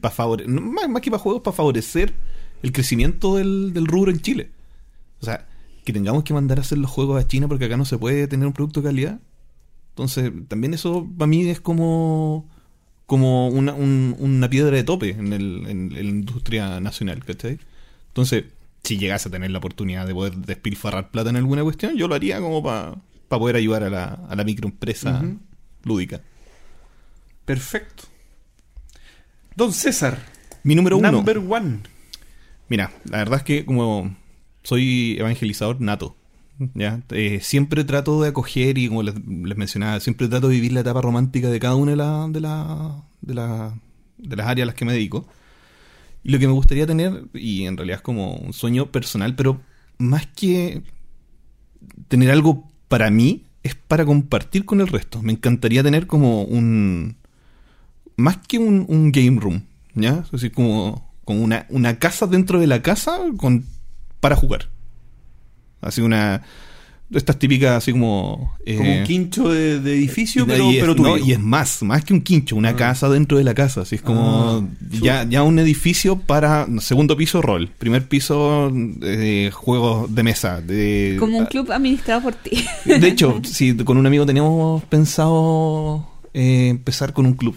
Para favore no, más, más que para juegos, para favorecer el crecimiento del, del rubro en Chile. O sea, que tengamos que mandar a hacer los juegos a China porque acá no se puede tener un producto de calidad. Entonces, también eso para mí es como como una, un- una piedra de tope en, el, en, en la industria nacional, ¿cachai? Entonces, si llegase a tener la oportunidad de poder despilfarrar plata en alguna cuestión, yo lo haría como para poder ayudar a la, a la microempresa lúdica. Perfecto. Don César, Mi número uno. number one. Mira, la verdad es que como soy evangelizador nato, ¿ya? Eh, siempre trato de acoger y como les, mencionaba, siempre trato de vivir la etapa romántica de cada una de, la- de, la- de las áreas a las que me dedico. Y lo que me gustaría tener, y en realidad es como un sueño personal, pero más que tener algo para mí, es para compartir con el resto. Me encantaría tener como un... Más que un, un game room, ¿ya? Es decir, como, como una, una casa dentro de la casa con, para jugar. Así una... Estas típicas así como... eh, Como un quincho de, de edificio, pero, y es, pero tuyo. no, y es más, más que un quincho, una Ah. casa dentro de la casa. Así es como Ah, ya, ya un edificio para segundo piso rol, primer piso eh, juegos de mesa. De, Como un club administrado por ti. De hecho, sí, con un amigo teníamos pensado eh, empezar con un club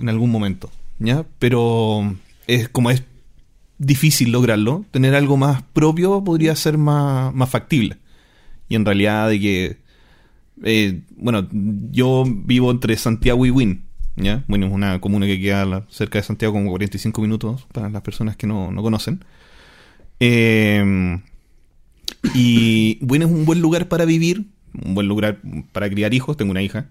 en algún momento, ¿ya? Pero es como es difícil lograrlo, tener algo más propio podría ser más, más factible. Y en realidad de que, eh, bueno, yo vivo entre Santiago y Win, ¿ya? Bueno, es una comuna que queda cerca de Santiago como 45 minutos para las personas que no, no conocen. Eh, y bueno, es un buen lugar para vivir, un buen lugar para criar hijos, tengo una hija.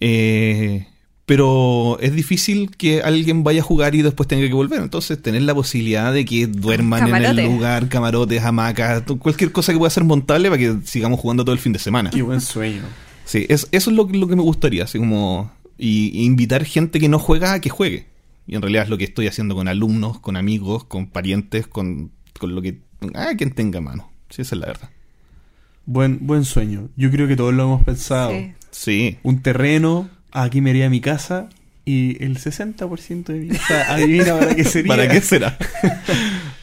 Eh, pero es difícil que alguien vaya a jugar y después tenga que volver. Entonces, tener la posibilidad de que duerman en el lugar, camarotes, hamacas, cualquier cosa que pueda ser montable para que sigamos jugando todo el fin de semana. Qué buen sueño. Sí, es, eso es lo, que- lo que me gustaría, así como y, y invitar gente que no juega a que juegue. Y en realidad es lo que estoy haciendo con alumnos, con amigos, con parientes, con, con lo que... Ah, quien tenga mano. Sí, esa es la verdad. Buen, buen sueño. Yo creo que todos lo hemos pensado. Sí. Sí. Un terreno, aquí me iría mi casa y el 60% de mi casa, adivina para qué sería. ¿Para qué será? [LAUGHS]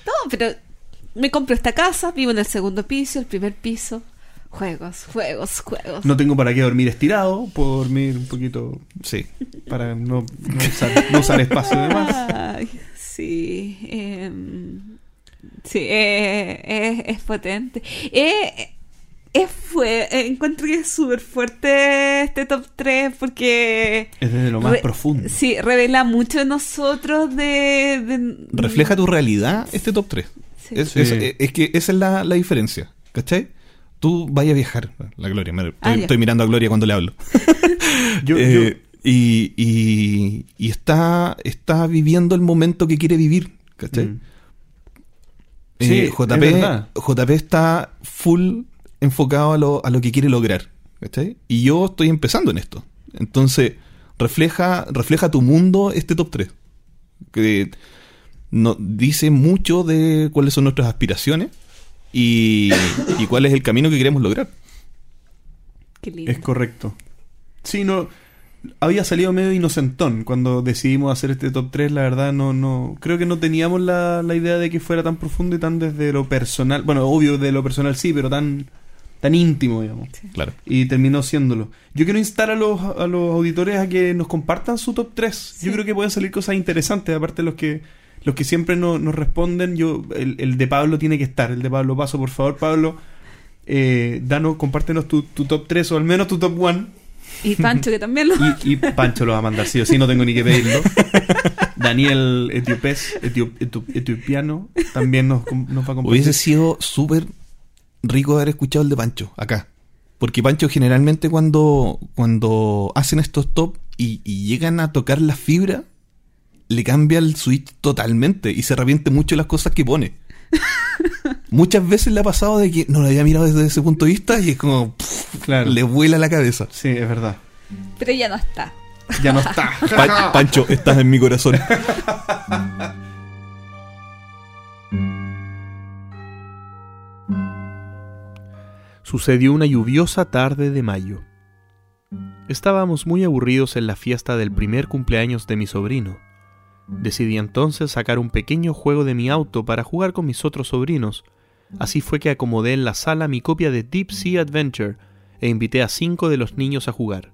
No, pero me compro esta casa, vivo en el segundo piso, el primer piso. Juegos, juegos, juegos. No tengo para qué dormir estirado, puedo dormir un poquito Sí. para no, no usar, no usar espacio de más. Ay, sí. em, sí, eh, es, es potente. Eh, es fue, eh, encuentro que es súper fuerte este top 3 porque... Es desde lo más re- profundo. Sí, revela mucho de nosotros de... de- Refleja tu realidad este top 3. Sí. Es, Sí. es- es que esa es la, la diferencia. ¿Cachai? Tú vayas a viajar. La Gloria. me- estoy, Ah, estoy mirando a Gloria cuando le hablo. [LAUGHS] Yo, [LAUGHS] Eh, yo- y, y, y está, está viviendo el momento que quiere vivir. ¿Cachai? Mm. Eh, Sí, JP. JP está full enfocado a lo, a lo que quiere lograr. ¿cachai? Y yo estoy empezando en esto. Entonces, refleja, refleja tu mundo este top 3. Que no, dice mucho de cuáles son nuestras aspiraciones y, y cuál es el camino que queremos lograr. Qué lindo. Es correcto. Sí, no. Había salido medio inocentón cuando decidimos hacer este top 3. La verdad, no, no. Creo que no teníamos la, la idea de que fuera tan profundo y tan desde lo personal. Bueno, obvio, de lo personal sí, pero tan tan íntimo, digamos. Claro. Y terminó siéndolo. Yo quiero instar a los, a los auditores a que nos compartan su top 3. Yo creo que pueden salir cosas interesantes, aparte de los que los que siempre no- nos responden. yo el, el de Pablo tiene que estar. El de Pablo Paso, por favor, Pablo. Eh, danos, compártenos tu, tu top 3 o al menos tu top 1. Y Pancho, que también lo. Y, y Pancho lo va a mandar, sí o sí, no tengo ni que pedirlo. [LAUGHS] Daniel Etiopés, Etiop- Etiop- Etiopiano, también nos, nos va a compartir. Hubiese sido súper rico haber escuchado el de Pancho acá. Porque Pancho generalmente cuando, cuando hacen estos top y, y llegan a tocar la fibra, le cambia el switch totalmente y se arrepiente mucho de las cosas que pone. [LAUGHS] Muchas veces le ha pasado de que no lo había mirado desde ese punto de vista y es como pff, Claro. le vuela la cabeza. Sí, es verdad. Pero ya no está. Ya no está. Pa- Pancho, estás en mi corazón. [LAUGHS] Sucedió una lluviosa tarde de mayo. Estábamos muy aburridos en la fiesta del primer cumpleaños de mi sobrino. Decidí entonces sacar un pequeño juego de mi auto para jugar con mis otros sobrinos. Así fue que acomodé en la sala mi copia de Deep Sea Adventure e invité a cinco de los niños a jugar.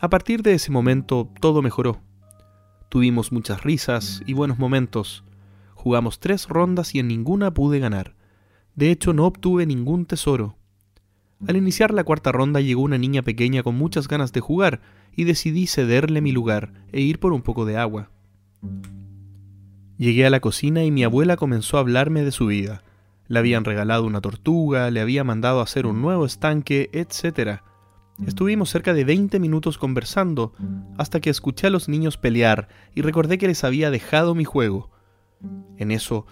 A partir de ese momento todo mejoró. Tuvimos muchas risas y buenos momentos. Jugamos tres rondas y en ninguna pude ganar. De hecho no obtuve ningún tesoro. Al iniciar la cuarta ronda llegó una niña pequeña con muchas ganas de jugar y decidí cederle mi lugar e ir por un poco de agua. Llegué a la cocina y mi abuela comenzó a hablarme de su vida. Le habían regalado una tortuga, le había mandado hacer un nuevo estanque, etc. Estuvimos cerca de 20 minutos conversando hasta que escuché a los niños pelear y recordé que les había dejado mi juego. En eso,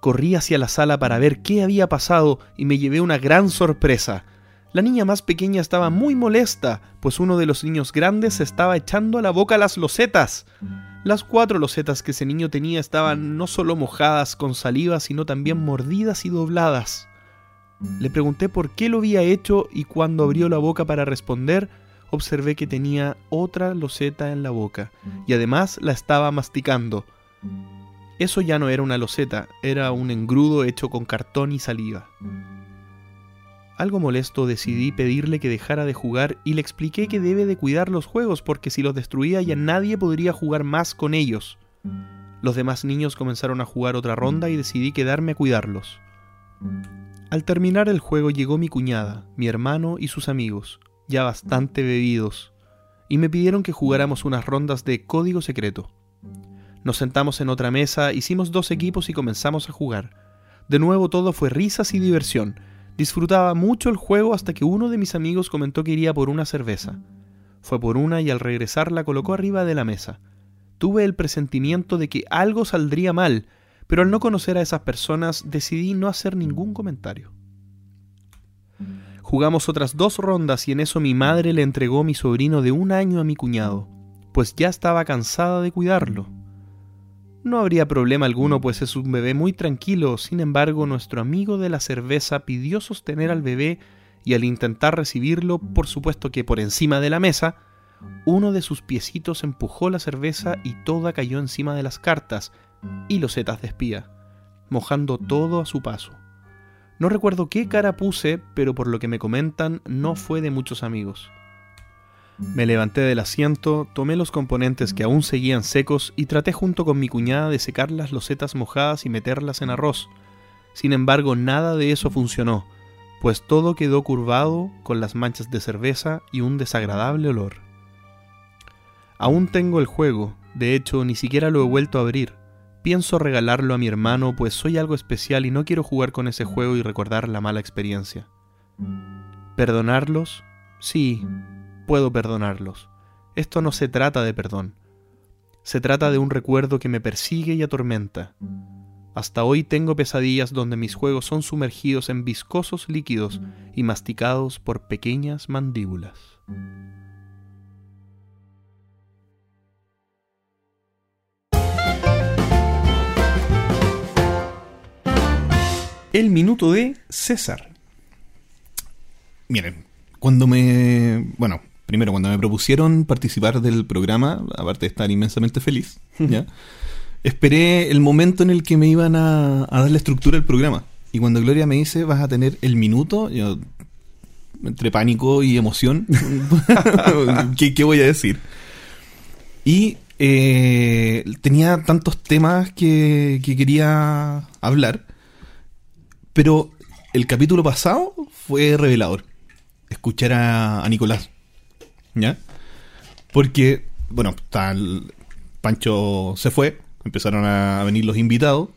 corrí hacia la sala para ver qué había pasado y me llevé una gran sorpresa. La niña más pequeña estaba muy molesta, pues uno de los niños grandes estaba echando a la boca las losetas. Las cuatro losetas que ese niño tenía estaban no solo mojadas con saliva, sino también mordidas y dobladas. Le pregunté por qué lo había hecho y cuando abrió la boca para responder, observé que tenía otra loseta en la boca y además la estaba masticando. Eso ya no era una loseta, era un engrudo hecho con cartón y saliva. Algo molesto decidí pedirle que dejara de jugar y le expliqué que debe de cuidar los juegos porque si los destruía ya nadie podría jugar más con ellos. Los demás niños comenzaron a jugar otra ronda y decidí quedarme a cuidarlos. Al terminar el juego llegó mi cuñada, mi hermano y sus amigos, ya bastante bebidos, y me pidieron que jugáramos unas rondas de código secreto. Nos sentamos en otra mesa, hicimos dos equipos y comenzamos a jugar. De nuevo todo fue risas y diversión. Disfrutaba mucho el juego hasta que uno de mis amigos comentó que iría por una cerveza. Fue por una y al regresar la colocó arriba de la mesa. Tuve el presentimiento de que algo saldría mal, pero al no conocer a esas personas decidí no hacer ningún comentario. Jugamos otras dos rondas y en eso mi madre le entregó mi sobrino de un año a mi cuñado, pues ya estaba cansada de cuidarlo. No habría problema alguno, pues es un bebé muy tranquilo, sin embargo nuestro amigo de la cerveza pidió sostener al bebé y al intentar recibirlo, por supuesto que por encima de la mesa, uno de sus piecitos empujó la cerveza y toda cayó encima de las cartas y losetas de espía, mojando todo a su paso. No recuerdo qué cara puse, pero por lo que me comentan no fue de muchos amigos. Me levanté del asiento, tomé los componentes que aún seguían secos y traté junto con mi cuñada de secar las losetas mojadas y meterlas en arroz. Sin embargo, nada de eso funcionó, pues todo quedó curvado con las manchas de cerveza y un desagradable olor. Aún tengo el juego, de hecho ni siquiera lo he vuelto a abrir. Pienso regalarlo a mi hermano, pues soy algo especial y no quiero jugar con ese juego y recordar la mala experiencia. ¿Perdonarlos? Sí, puedo perdonarlos. Esto no se trata de perdón. Se trata de un recuerdo que me persigue y atormenta. Hasta hoy tengo pesadillas donde mis juegos son sumergidos en viscosos líquidos y masticados por pequeñas mandíbulas. El minuto de César. Miren, cuando me. Bueno, primero, cuando me propusieron participar del programa, aparte de estar inmensamente feliz, ¿ya? Esperé el momento en el que me iban a, a dar la estructura del programa. Y cuando Gloria me dice, vas a tener el minuto, yo entre pánico y emoción. [LAUGHS] ¿Qué, qué voy a decir? Y eh, tenía tantos temas que, que quería hablar, pero el capítulo pasado fue revelador. Escuchar a, a Nicolás. ¿Ya? Porque, bueno, tal Pancho se fue, empezaron a venir los invitados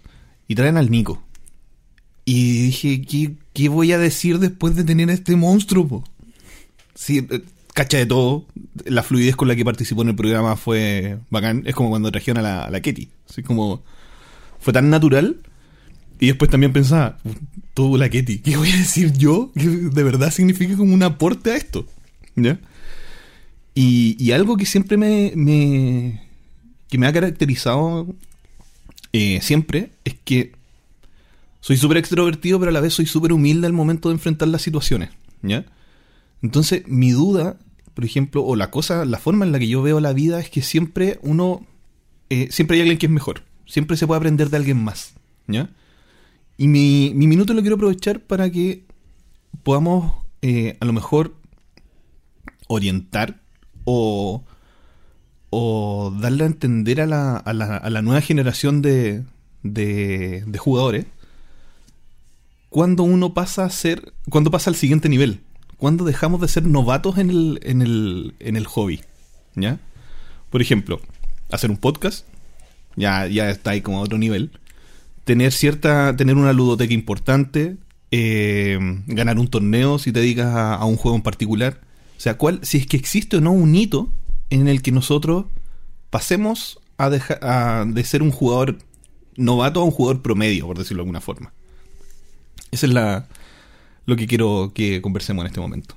y traen al Nico. Y dije, ¿qué, qué voy a decir después de tener a este monstruo? po? Sí, eh, cacha de todo. La fluidez con la que participó en el programa fue bacán. Es como cuando trajeron a la, a la Ketty. Así como. Fue tan natural. Y después también pensaba, tuvo la Ketty. ¿Qué voy a decir yo? Que de verdad significa como un aporte a esto. ¿Ya? Y, algo que siempre me, me- que me ha caracterizado eh, siempre es que soy súper extrovertido, pero a la vez soy súper humilde al momento de enfrentar las situaciones. ¿Ya? Entonces, mi duda, por ejemplo, o la cosa, la forma en la que yo veo la vida es que siempre uno, eh, siempre hay alguien que es mejor. Siempre se puede aprender de alguien más. ¿Ya? Y mi, mi minuto lo quiero aprovechar para que podamos, eh, a lo mejor, orientar o, o darle a entender a la, a la, a la nueva generación de, de, de jugadores cuando uno pasa a ser, cuando pasa al siguiente nivel, cuando dejamos de ser novatos en el, en el, en el hobby, ¿ya? Por ejemplo, hacer un podcast, ya, ya está ahí como a otro nivel, tener cierta, tener una ludoteca importante, eh, ganar un torneo si te dedicas a, a un juego en particular, o sea, cuál, si es que existe o no un hito en el que nosotros pasemos a, dejar a de ser un jugador novato a un jugador promedio, por decirlo de alguna forma. Esa es la lo que quiero que conversemos en este momento.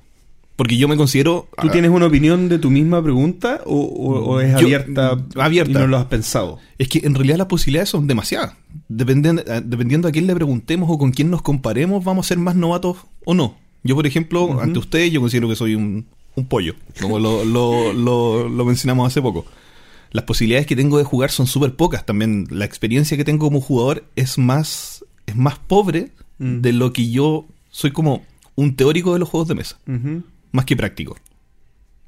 Porque yo me considero... ¿Tú tienes una opinión de tu misma pregunta o, o- o es Yo- abierta, abierta. y no lo has pensado? Es que en realidad las posibilidades son demasiadas. Dependen- eh, dependiendo a quién le preguntemos o con quién nos comparemos, vamos a ser más novatos o no. Yo, por ejemplo, ante ustedes, yo considero que soy un, un pollo, como lo, lo- lo- lo mencionamos hace poco. Las posibilidades que tengo de jugar son súper pocas. También la experiencia que tengo como jugador es más, es más pobre Mm. de lo que yo soy como un teórico de los juegos de mesa más que práctico.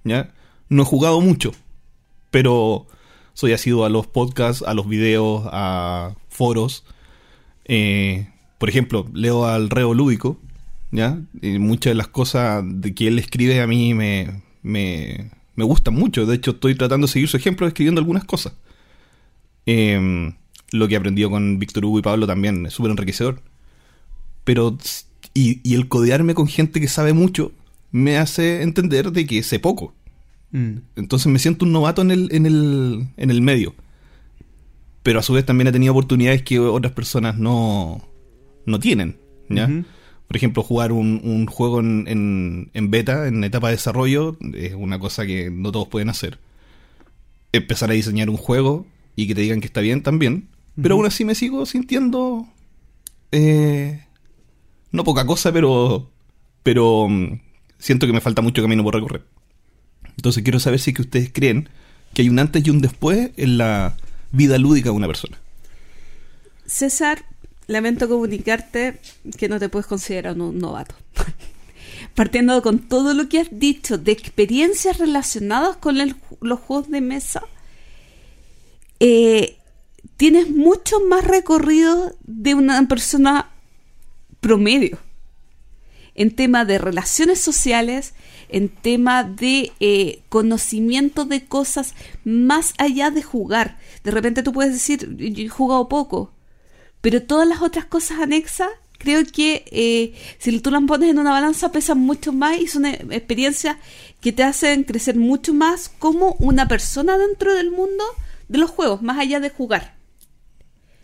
¿Ya? No he jugado mucho, pero soy asiduo a los podcasts, a los videos, a foros. Eh, por ejemplo, leo al Reo Lúdico, ¿ya? Y muchas de las cosas de que él escribe a mí me, me, me gustan mucho. De hecho, estoy tratando de seguir su ejemplo escribiendo algunas cosas. Eh, lo que he aprendido con Víctor Hugo y Pablo también es súper enriquecedor. Pero, y, y el codearme con gente que sabe mucho me hace entender de que sé poco. Mm. Entonces me siento un novato en el, en el, en el medio. Pero a su vez también he tenido oportunidades que otras personas no, no tienen. ¿ya? Por ejemplo, jugar un, un juego en, en, en beta, en etapa de desarrollo, es una cosa que no todos pueden hacer. Empezar a diseñar un juego y que te digan que está bien también. Pero aún así me sigo sintiendo... eh, no poca cosa, pero... Pero mm, siento que me falta mucho camino por recorrer. Entonces quiero saber si es que ustedes creen que hay un antes y un después en la vida lúdica de una persona. César, lamento comunicarte que no te puedes considerar un novato. [LAUGHS] Partiendo con todo lo que has dicho de experiencias relacionadas con los juegos de mesa, eh, tienes mucho más recorrido de una persona promedio en tema de relaciones sociales, en tema de eh, conocimiento de cosas más allá de jugar. De repente tú puedes decir, yo he jugado poco, pero todas las otras cosas anexas, creo que eh, si tú las pones en una balanza pesan mucho más y son eh, experiencias que te hacen crecer mucho más como una persona dentro del mundo de los juegos, más allá de jugar.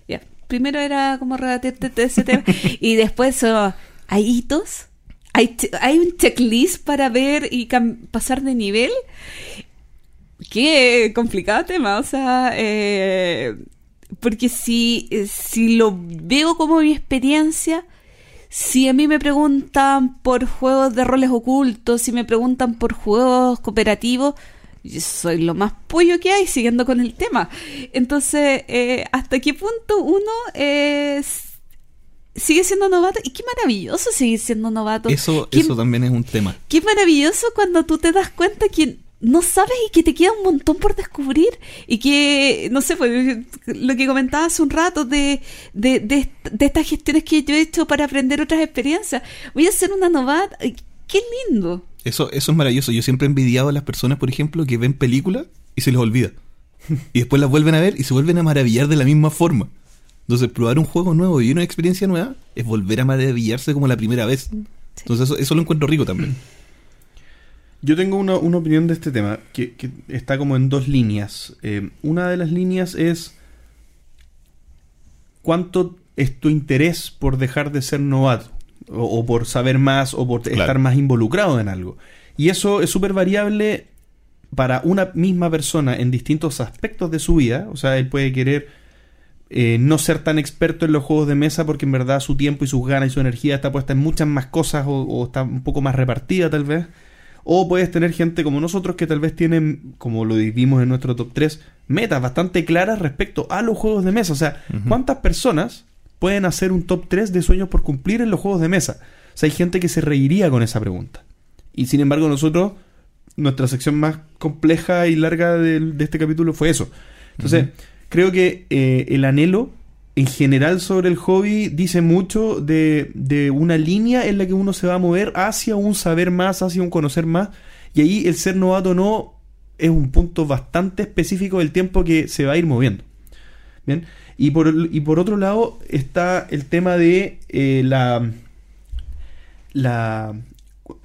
Ya, primero era como rebatirte ese tema [LAUGHS] y después oh, hay hitos, hay, hay un checklist para ver y pasar de nivel. Qué complicado tema, o sea, eh, porque si, eh, si lo veo como mi experiencia, si a mí me preguntan por juegos de roles ocultos, si me preguntan por juegos cooperativos, yo soy lo más pollo que hay siguiendo con el tema. Entonces, eh, ¿hasta qué punto uno es sigue siendo novato y qué maravilloso seguir siendo novato. Eso, Qué- eso también es un tema. Qué maravilloso cuando tú te das cuenta que no sabes y que te queda un montón por descubrir y que, no sé, pues, lo que comentaba hace un rato de, de, de, est- de estas gestiones que yo he hecho para aprender otras experiencias. Voy a ser una novata. Qué lindo. Eso, eso es maravilloso. Yo siempre he envidiado a las personas, por ejemplo, que ven películas y se les olvida. Y después las vuelven a ver y se vuelven a maravillar de la misma forma. Entonces, probar un juego nuevo y una experiencia nueva es volver a maravillarse como la primera vez. Entonces, eso, eso lo encuentro rico también. Yo tengo una, una opinión de este tema que, que está como en dos líneas. Eh, una de las líneas es cuánto es tu interés por dejar de ser novato o, o por saber más o por Claro. estar más involucrado en algo. Y eso es súper variable para una misma persona en distintos aspectos de su vida. O sea, él puede querer eh, no ser tan experto en los juegos de mesa porque en verdad su tiempo y sus ganas y su energía está puesta en muchas más cosas o, o está un poco más repartida tal vez. O puedes tener gente como nosotros que tal vez tienen, como lo vimos en nuestro top 3, metas bastante claras respecto a los juegos de mesa. O sea. ¿cuántas personas pueden hacer un top 3 de sueños por cumplir en los juegos de mesa? O sea, hay gente que se reiría con esa pregunta. Y sin embargo nosotros, nuestra sección más compleja y larga de, este capítulo fue eso. Entonces, creo que eh, el anhelo en general sobre el hobby dice mucho de, de una línea en la que uno se va a mover hacia un saber más, hacia un conocer más. Y ahí el ser novato no es un punto bastante específico del tiempo que se va a ir moviendo. Bien. Y por, y por otro lado está el tema de eh, la. La.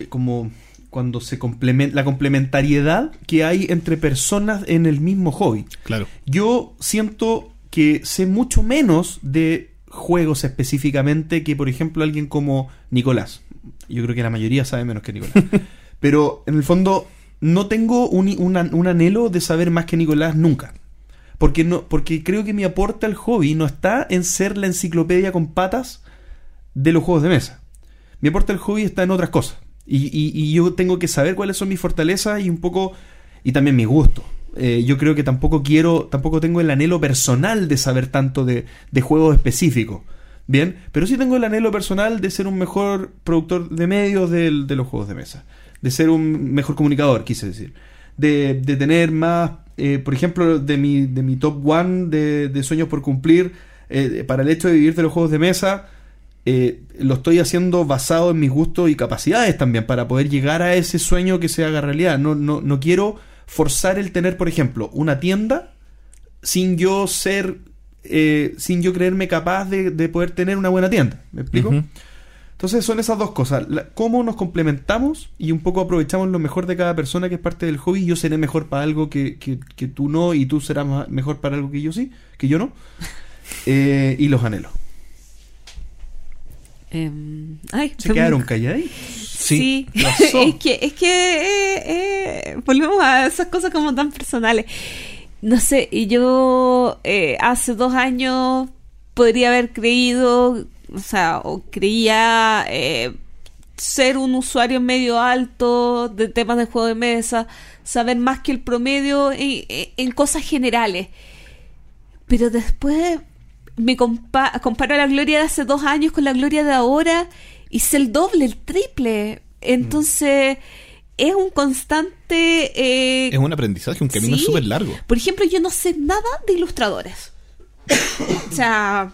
Como cuando se complementa. La complementariedad que hay entre personas en el mismo hobby. Claro. Yo siento que sé mucho menos de juegos específicamente que, por ejemplo, alguien como Nicolás. Yo creo que la mayoría sabe menos que Nicolás. [LAUGHS] Pero en el fondo no tengo un, un an- un anhelo de saber más que Nicolás nunca. Porque, no, porque creo que mi aporte al hobby no está en ser la enciclopedia con patas de los juegos de mesa. Mi aporte al hobby está en otras cosas. Y, y- y yo tengo que saber cuáles son mis fortalezas y un poco. y también mis gustos. Eh, yo creo que tampoco quiero. tampoco tengo el anhelo personal de saber tanto de, de juegos específicos. Bien, pero sí tengo el anhelo personal de ser un mejor productor de medios del- de los juegos de mesa. De ser un mejor comunicador, quise decir. De, de tener más, eh, por ejemplo, de mi, de mi top one de, de sueños por cumplir, eh, para el hecho de vivir de los juegos de mesa, lo estoy haciendo basado en mis gustos y capacidades también, para poder llegar a ese sueño que se haga realidad. No, no, no quiero forzar el tener, por ejemplo, una tienda sin yo ser, eh, sin yo creerme capaz de, de poder tener una buena tienda. ¿Me explico? Entonces son esas dos cosas. La- cómo nos complementamos y un poco aprovechamos lo mejor de cada persona que es parte del hobby. Yo seré mejor para algo que, que- que tú no y tú serás ma- mejor para algo que yo sí, que yo no. [LAUGHS] Eh, y los anhelos. Em, ay, Se quedaron calladitos. Sí, ¿Qué [LAUGHS] pasó? es que, es que eh, eh, volvemos a esas cosas como tan personales. No sé, y yo eh, hace dos años podría haber creído, o sea, o creía eh, ser un usuario medio alto de temas de juego de mesa, saber más que el promedio en, en cosas generales. Pero después me compa- comparo la gloria de hace dos años con la gloria de ahora y sé el doble, el triple. Entonces, es un constante... eh, Es un aprendizaje, un camino Sí. súper largo. Por ejemplo, yo no sé nada de ilustradores. [COUGHS] o sea,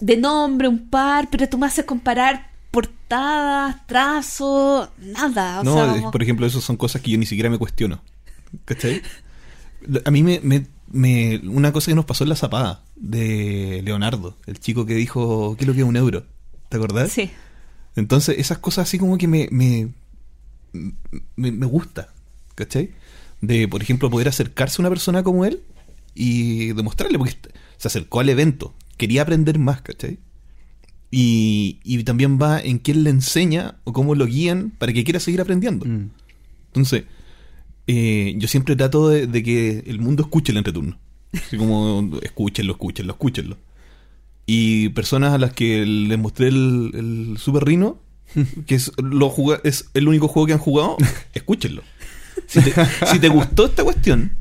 de nombre, un par, pero tú me haces comparar portadas, trazos, nada. O no, sea, es- como- por ejemplo, eso son cosas que yo ni siquiera me cuestiono. ¿Cachai? A mí me, me- me- Una cosa que nos pasó en la zapada de Leonardo, el chico que dijo, ¿qué es lo que es un euro? ¿Te acordás? Sí. Entonces, esas cosas así como que me, me, me, me gusta, ¿cachai? De, por ejemplo, poder acercarse a una persona como él y demostrarle, porque se acercó al evento, quería aprender más, ¿cachai? Y, y también va en quién le enseña o cómo lo guían para que quiera seguir aprendiendo. Mm. Entonces, eh, yo siempre trato de, de que el mundo escuche el entreturno. Así como, escúchenlo, escúchenlo, escúchenlo. Y personas a las que les mostré el, el Super Rhino, [LAUGHS] que es, lo juga- es el único juego que han jugado, [LAUGHS] escúchenlo. Si te, si te gustó esta cuestión,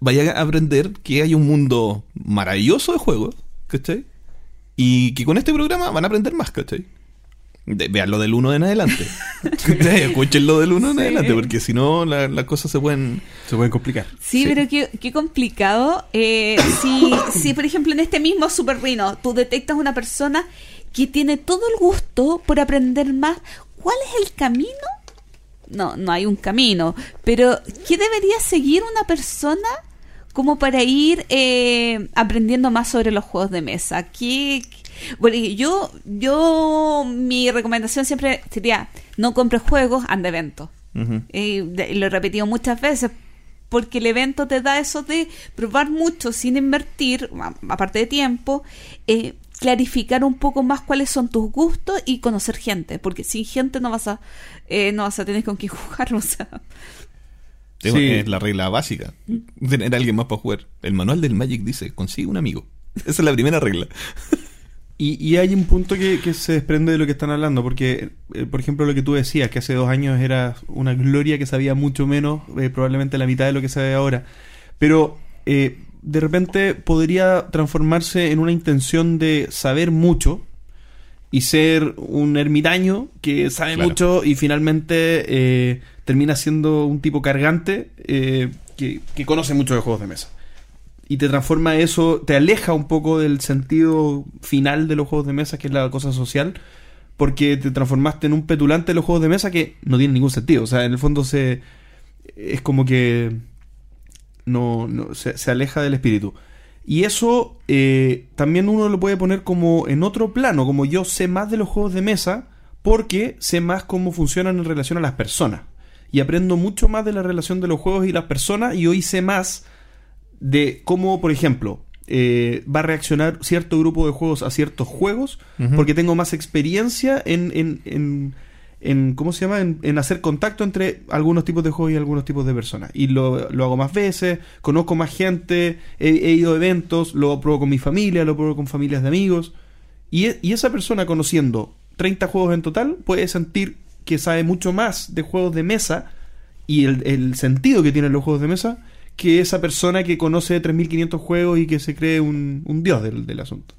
vaya a aprender que hay un mundo maravilloso de juegos, ¿cachai? Y que con este programa van a aprender más, ¿cachai? De, vean lo del 1 en adelante. [LAUGHS] Escuchen lo del 1 en Sí. adelante, porque si no, la- las cosas se pueden. Se pueden complicar. Sí, Sí. pero qué, qué complicado. Eh, [COUGHS] si, si, por ejemplo, en este mismo Super Rhino tú detectas una persona que tiene todo el gusto por aprender más, ¿cuál es el camino? No, no hay un camino, pero ¿qué debería seguir una persona como para ir eh, aprendiendo más sobre los juegos de mesa? ¿Qué, bueno, y yo, yo, mi recomendación siempre sería, no compres juegos, anda eventos. Eh, de- lo he repetido muchas veces porque el evento te da eso de probar mucho sin invertir, a- aparte de tiempo, eh, clarificar un poco más cuáles son tus gustos y conocer gente, porque sin gente no vas a eh, no vas a tener con quién [LAUGHS] jugar, o sea, Es, Sí. es la regla básica. Tener a alguien más para jugar. El manual del Magic dice, consigue un amigo. Esa es la primera regla. [LAUGHS] Y, y hay un punto que, que se desprende de lo que están hablando, porque, eh, por ejemplo, lo que tú decías, que hace dos años era una gloria que sabía mucho menos, eh, probablemente la mitad de lo que sabe ahora. Pero eh, de repente podría transformarse en una intención de saber mucho y ser un ermitaño que sabe Claro. mucho y finalmente eh, termina siendo un tipo cargante que, que conoce mucho de juegos de mesa y te transforma eso, te aleja un poco del sentido final de los juegos de mesa, que es la cosa social, porque te transformaste en un petulante de los juegos de mesa que no tiene ningún sentido. O sea, en el fondo se es como que no, no- se, se aleja del espíritu. Y eso eh, también uno lo puede poner como en otro plano, como yo sé más de los juegos de mesa porque sé más cómo funcionan en relación a las personas. Y aprendo mucho más de la relación de los juegos y las personas y hoy sé más de cómo, por ejemplo, eh, va a reaccionar cierto grupo de juegos a ciertos juegos, porque tengo más experiencia en, en, en, en- ¿cómo se llama? En, en hacer contacto entre algunos tipos de juegos y algunos tipos de personas. Y lo, lo hago más veces, conozco más gente, he, he ido a eventos, lo pruebo con mi familia, lo pruebo con familias de amigos. Y, e- y esa persona conociendo 30 juegos en total puede sentir que sabe mucho más de juegos de mesa y el, el sentido que tienen los juegos de mesa que esa persona que conoce 3.500 juegos y que se cree un, un dios del, del asunto.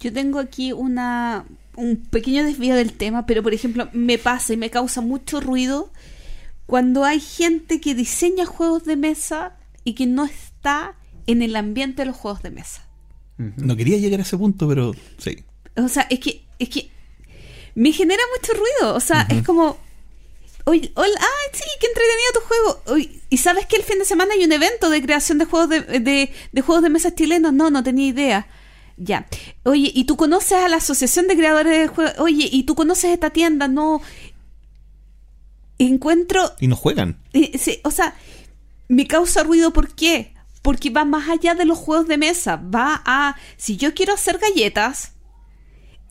Yo tengo aquí una un pequeño desvío del tema, pero por ejemplo, me pasa y me causa mucho ruido cuando hay gente que diseña juegos de mesa y que no está en el ambiente de los juegos de mesa. No quería llegar a ese punto, pero sí. O sea, es que es que me genera mucho ruido, o sea, es como Oye, hola, ah, sí, qué entretenido tu juego. Oye, ¿Y sabes que el fin de semana hay un evento de creación de juegos de, de, de juegos de mesa chilenos? No, no tenía idea. Ya. Oye, ¿y tú conoces a la Asociación de Creadores de Juegos? Oye, ¿y tú conoces esta tienda? No. Encuentro. Y no juegan. eh, sí, o sea, me causa ruido, ¿por qué? Porque va más allá de los juegos de mesa. Va a. Si yo quiero hacer galletas,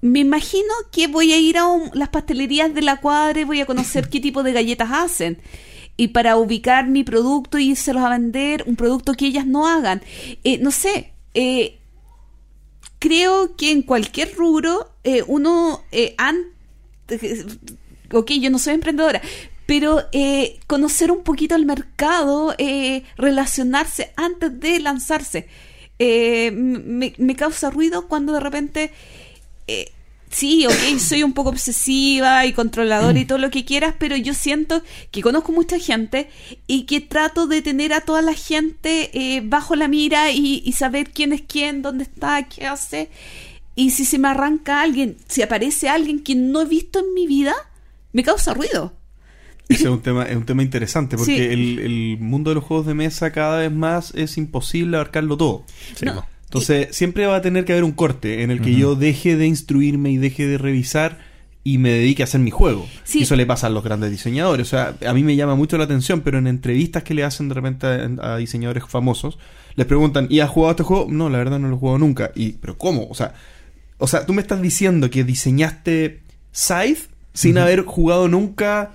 me imagino que voy a ir a un- las pastelerías de la cuadra y voy a conocer [LAUGHS] qué tipo de galletas hacen. Y para ubicar mi producto y se los a vender, un producto que ellas no hagan. Eh, no sé, eh, creo que en cualquier rubro eh, uno an- ok, yo no soy emprendedora, pero eh, conocer un poquito el mercado, relacionarse antes de lanzarse, me, me causa ruido cuando de repente, eh, sí, ok, soy un poco obsesiva y controladora y todo lo que quieras, pero yo siento que conozco mucha gente y que trato de tener a toda la gente eh, bajo la mira y, y saber quién es quién, dónde está, qué hace. Y si se me arranca alguien, si aparece alguien que no he visto en mi vida, me causa ruido. Ese es un tema, es un tema interesante porque Sí. el, el mundo de los juegos de mesa cada vez más es imposible abarcarlo todo. Sí, No. Entonces, siempre va a tener que haber un corte en el que yo deje de instruirme y deje de revisar y me dedique a hacer mi juego. Sí. Y eso le pasa a los grandes diseñadores. O sea, a mí me llama mucho la atención, pero en entrevistas que le hacen de repente a, a diseñadores famosos, les preguntan, ¿y has jugado este juego? No, la verdad no lo he jugado nunca. Y, ¿pero cómo? O sea, o sea, tú me estás diciendo que diseñaste Scythe sin haber jugado nunca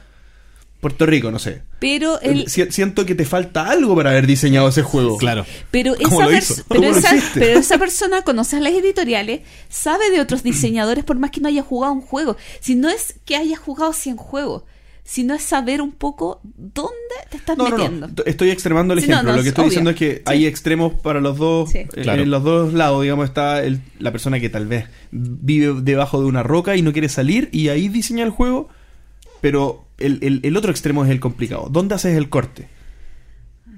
Puerto Rico, no sé. Pero el, Si- Siento que te falta algo para haber diseñado ese juego. Claro. Pero ¿Cómo esa, lo pers- hizo? pero, pero esa persona conoce a las editoriales, sabe de otros diseñadores por más que no haya jugado un juego. Si no es que haya jugado 100 juegos, sino es saber un poco dónde te estás No, no, metiendo. no. Estoy extremando el Sí, no, ejemplo. no, Lo que es estoy obvio. diciendo es que Sí. hay extremos para los dos. Sí. eh, Claro. En los dos lados, digamos, está el- la persona que tal vez vive debajo de una roca y no quiere salir y ahí diseña el juego. Pero el, el- el otro extremo es el complicado. ¿Dónde haces el corte?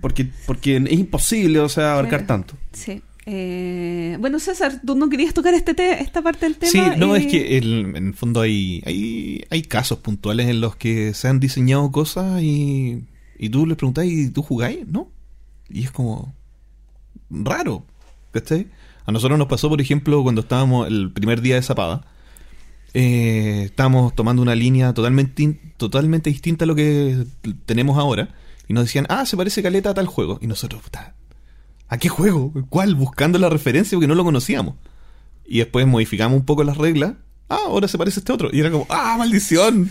Porque, porque es imposible, o sea, abarcar Claro. tanto. Sí. Eh, bueno, César, tú no querías tocar este te- esta parte del tema. Sí, no, es que el- en el fondo hay, hay, hay casos puntuales en los que se han diseñado cosas y, y tú le preguntás, ¿y tú jugáis? ¿No? Y es como raro, ¿cachai? A nosotros nos pasó, por ejemplo, cuando estábamos el primer día de Zapada, eh, estábamos tomando una línea totalmente, totalmente distinta a lo que tenemos ahora, y nos decían, ah, se parece caleta a tal juego, y nosotros, puta, ¿a qué juego? ¿Cuál? Buscando la referencia porque no lo conocíamos. Y después modificamos un poco las reglas. Ah, ahora se parece a este otro. Y era como, ¡ah, maldición!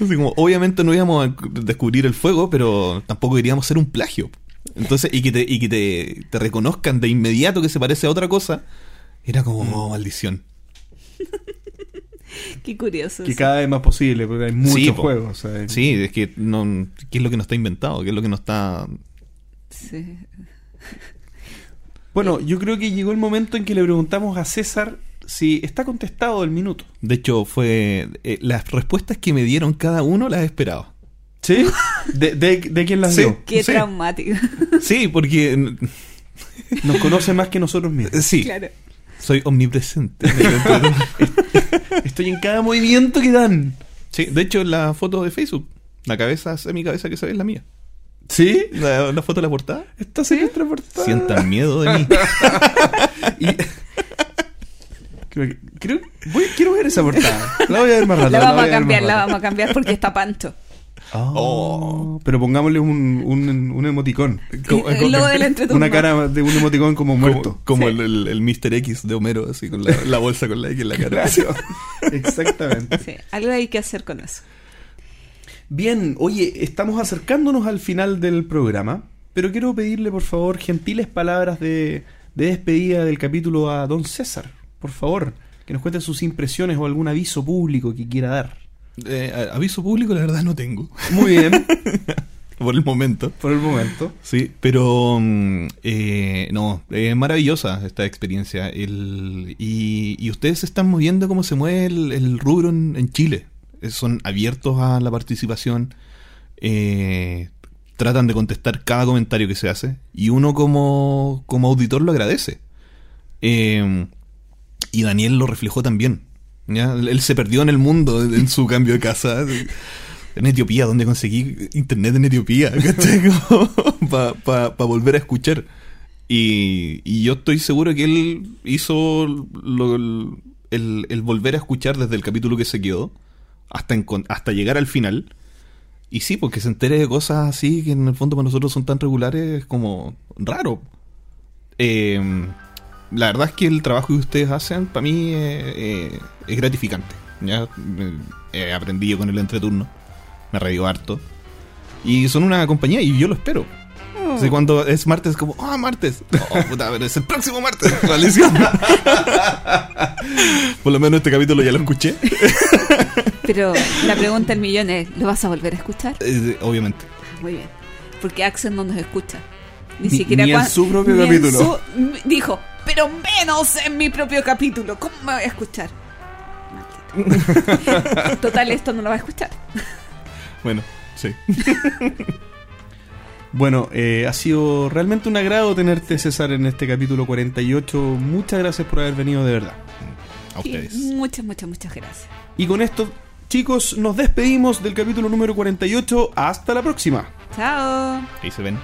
Así como, obviamente no íbamos a descubrir el fuego, pero tampoco queríamos ser un plagio. Entonces, y que te, y que te, te reconozcan de inmediato que se parece a otra cosa, era como, oh, maldición. [LAUGHS] [LAUGHS] Qué curioso. Que sí. cada vez más posible, porque hay muchos Sí, po. juegos. Sí, es que no, ¿qué es lo que no está inventado? ¿Qué es lo que no está...? Sí. Bueno, yo creo que llegó el momento en que le preguntamos a César si está contestado el minuto. De hecho, fue... eh, las respuestas que me dieron cada uno las esperaba. ¿Sí? ¿De, de, de quién las Sí. dio? Qué Sí. traumático. Sí, porque... Nos conoce más que nosotros mismos. Sí, claro. Soy omnipresente. [LAUGHS] Estoy en cada movimiento que dan. Sí, de hecho, la foto de Facebook, la cabeza, es mi cabeza que se ve es la mía. ¿Sí? La, la foto de la portada. Estás en nuestra portada. Sientan miedo de mí. [LAUGHS] Y- creo que, creo- voy- quiero ver esa portada. La voy a ver más rato. La vamos a cambiar, la vamos a cambiar porque está Pancho. Oh, Pero pongámosle un, un, un emoticón. Como- El logo del entreturno. Una cara de un emoticón como muerto. Como, como Sí. el, el, el Mr. X de Homero, así con la, la bolsa con la X en la cara. Claro. [LAUGHS] Exactamente. Sí, algo hay que hacer con eso. Bien, oye, estamos acercándonos al final del programa, pero quiero pedirle por favor gentiles palabras de, de despedida del capítulo a don César. Por favor, que nos cuente sus impresiones o algún aviso público que quiera dar. Eh, aviso público, la verdad, no tengo. Muy bien, [LAUGHS] Por el momento. por el momento. Sí, pero mm, eh, no, es maravillosa esta experiencia. El, y, y ustedes se están moviendo como se mueve el, el rubro en, en Chile. Eh, Son abiertos a la participación, eh, tratan de contestar cada comentario que se hace y uno como, como auditor lo agradece. Eh, y Daniel lo reflejó también. ¿Ya? Él se perdió en el mundo en su cambio de casa. En Etiopía, donde conseguí internet en Etiopía, [LAUGHS] Para volver a escuchar. Y, y yo estoy seguro que él hizo lo- el, volver a escuchar desde el capítulo que se quedó hasta, hasta llegar al final. Y sí, porque se entere de cosas así que en el fondo para nosotros son tan regulares, es como raro. Eh, la verdad es que el trabajo que ustedes hacen para mí eh, eh, es gratificante. Ya Eh, he aprendido con el entreturno, me reído harto. Y son una compañía y yo lo espero. Así cuando es martes, como, ah, martes. [LAUGHS] Oh, puta, pero es el próximo martes. [LAUGHS] [LAUGHS] Por lo menos este capítulo ya lo escuché. Pero la pregunta del millón es, ¿lo vas a volver a escuchar? Eh, obviamente. Ah, Muy bien. Porque Axel no nos escucha. Ni, Ni- siquiera ni en su propio capítulo. su- dijo, pero menos en mi propio capítulo. ¿Cómo me voy a escuchar? Maldito. [LAUGHS] Total, esto no lo va a escuchar. Bueno, sí. Bueno, eh, ha sido realmente un agrado tenerte, César, en este capítulo 48. Muchas gracias por haber venido de verdad. A Sí, ustedes. muchas, muchas, muchas gracias. Y con esto, chicos, nos despedimos del capítulo número 48. Hasta la próxima. Chao. Ahí se ven.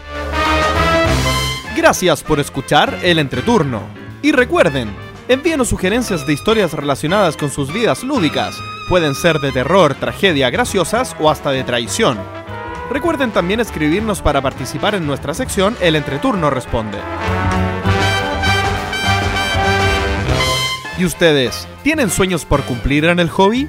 Gracias por escuchar El Entreturno. Y recuerden, envíenos sugerencias de historias relacionadas con sus vidas lúdicas. Pueden ser de terror, tragedia, graciosas o hasta de traición. Recuerden también escribirnos para participar en nuestra sección El Entreturno Responde. ¿Y ustedes? ¿Tienen sueños por cumplir en el hobby?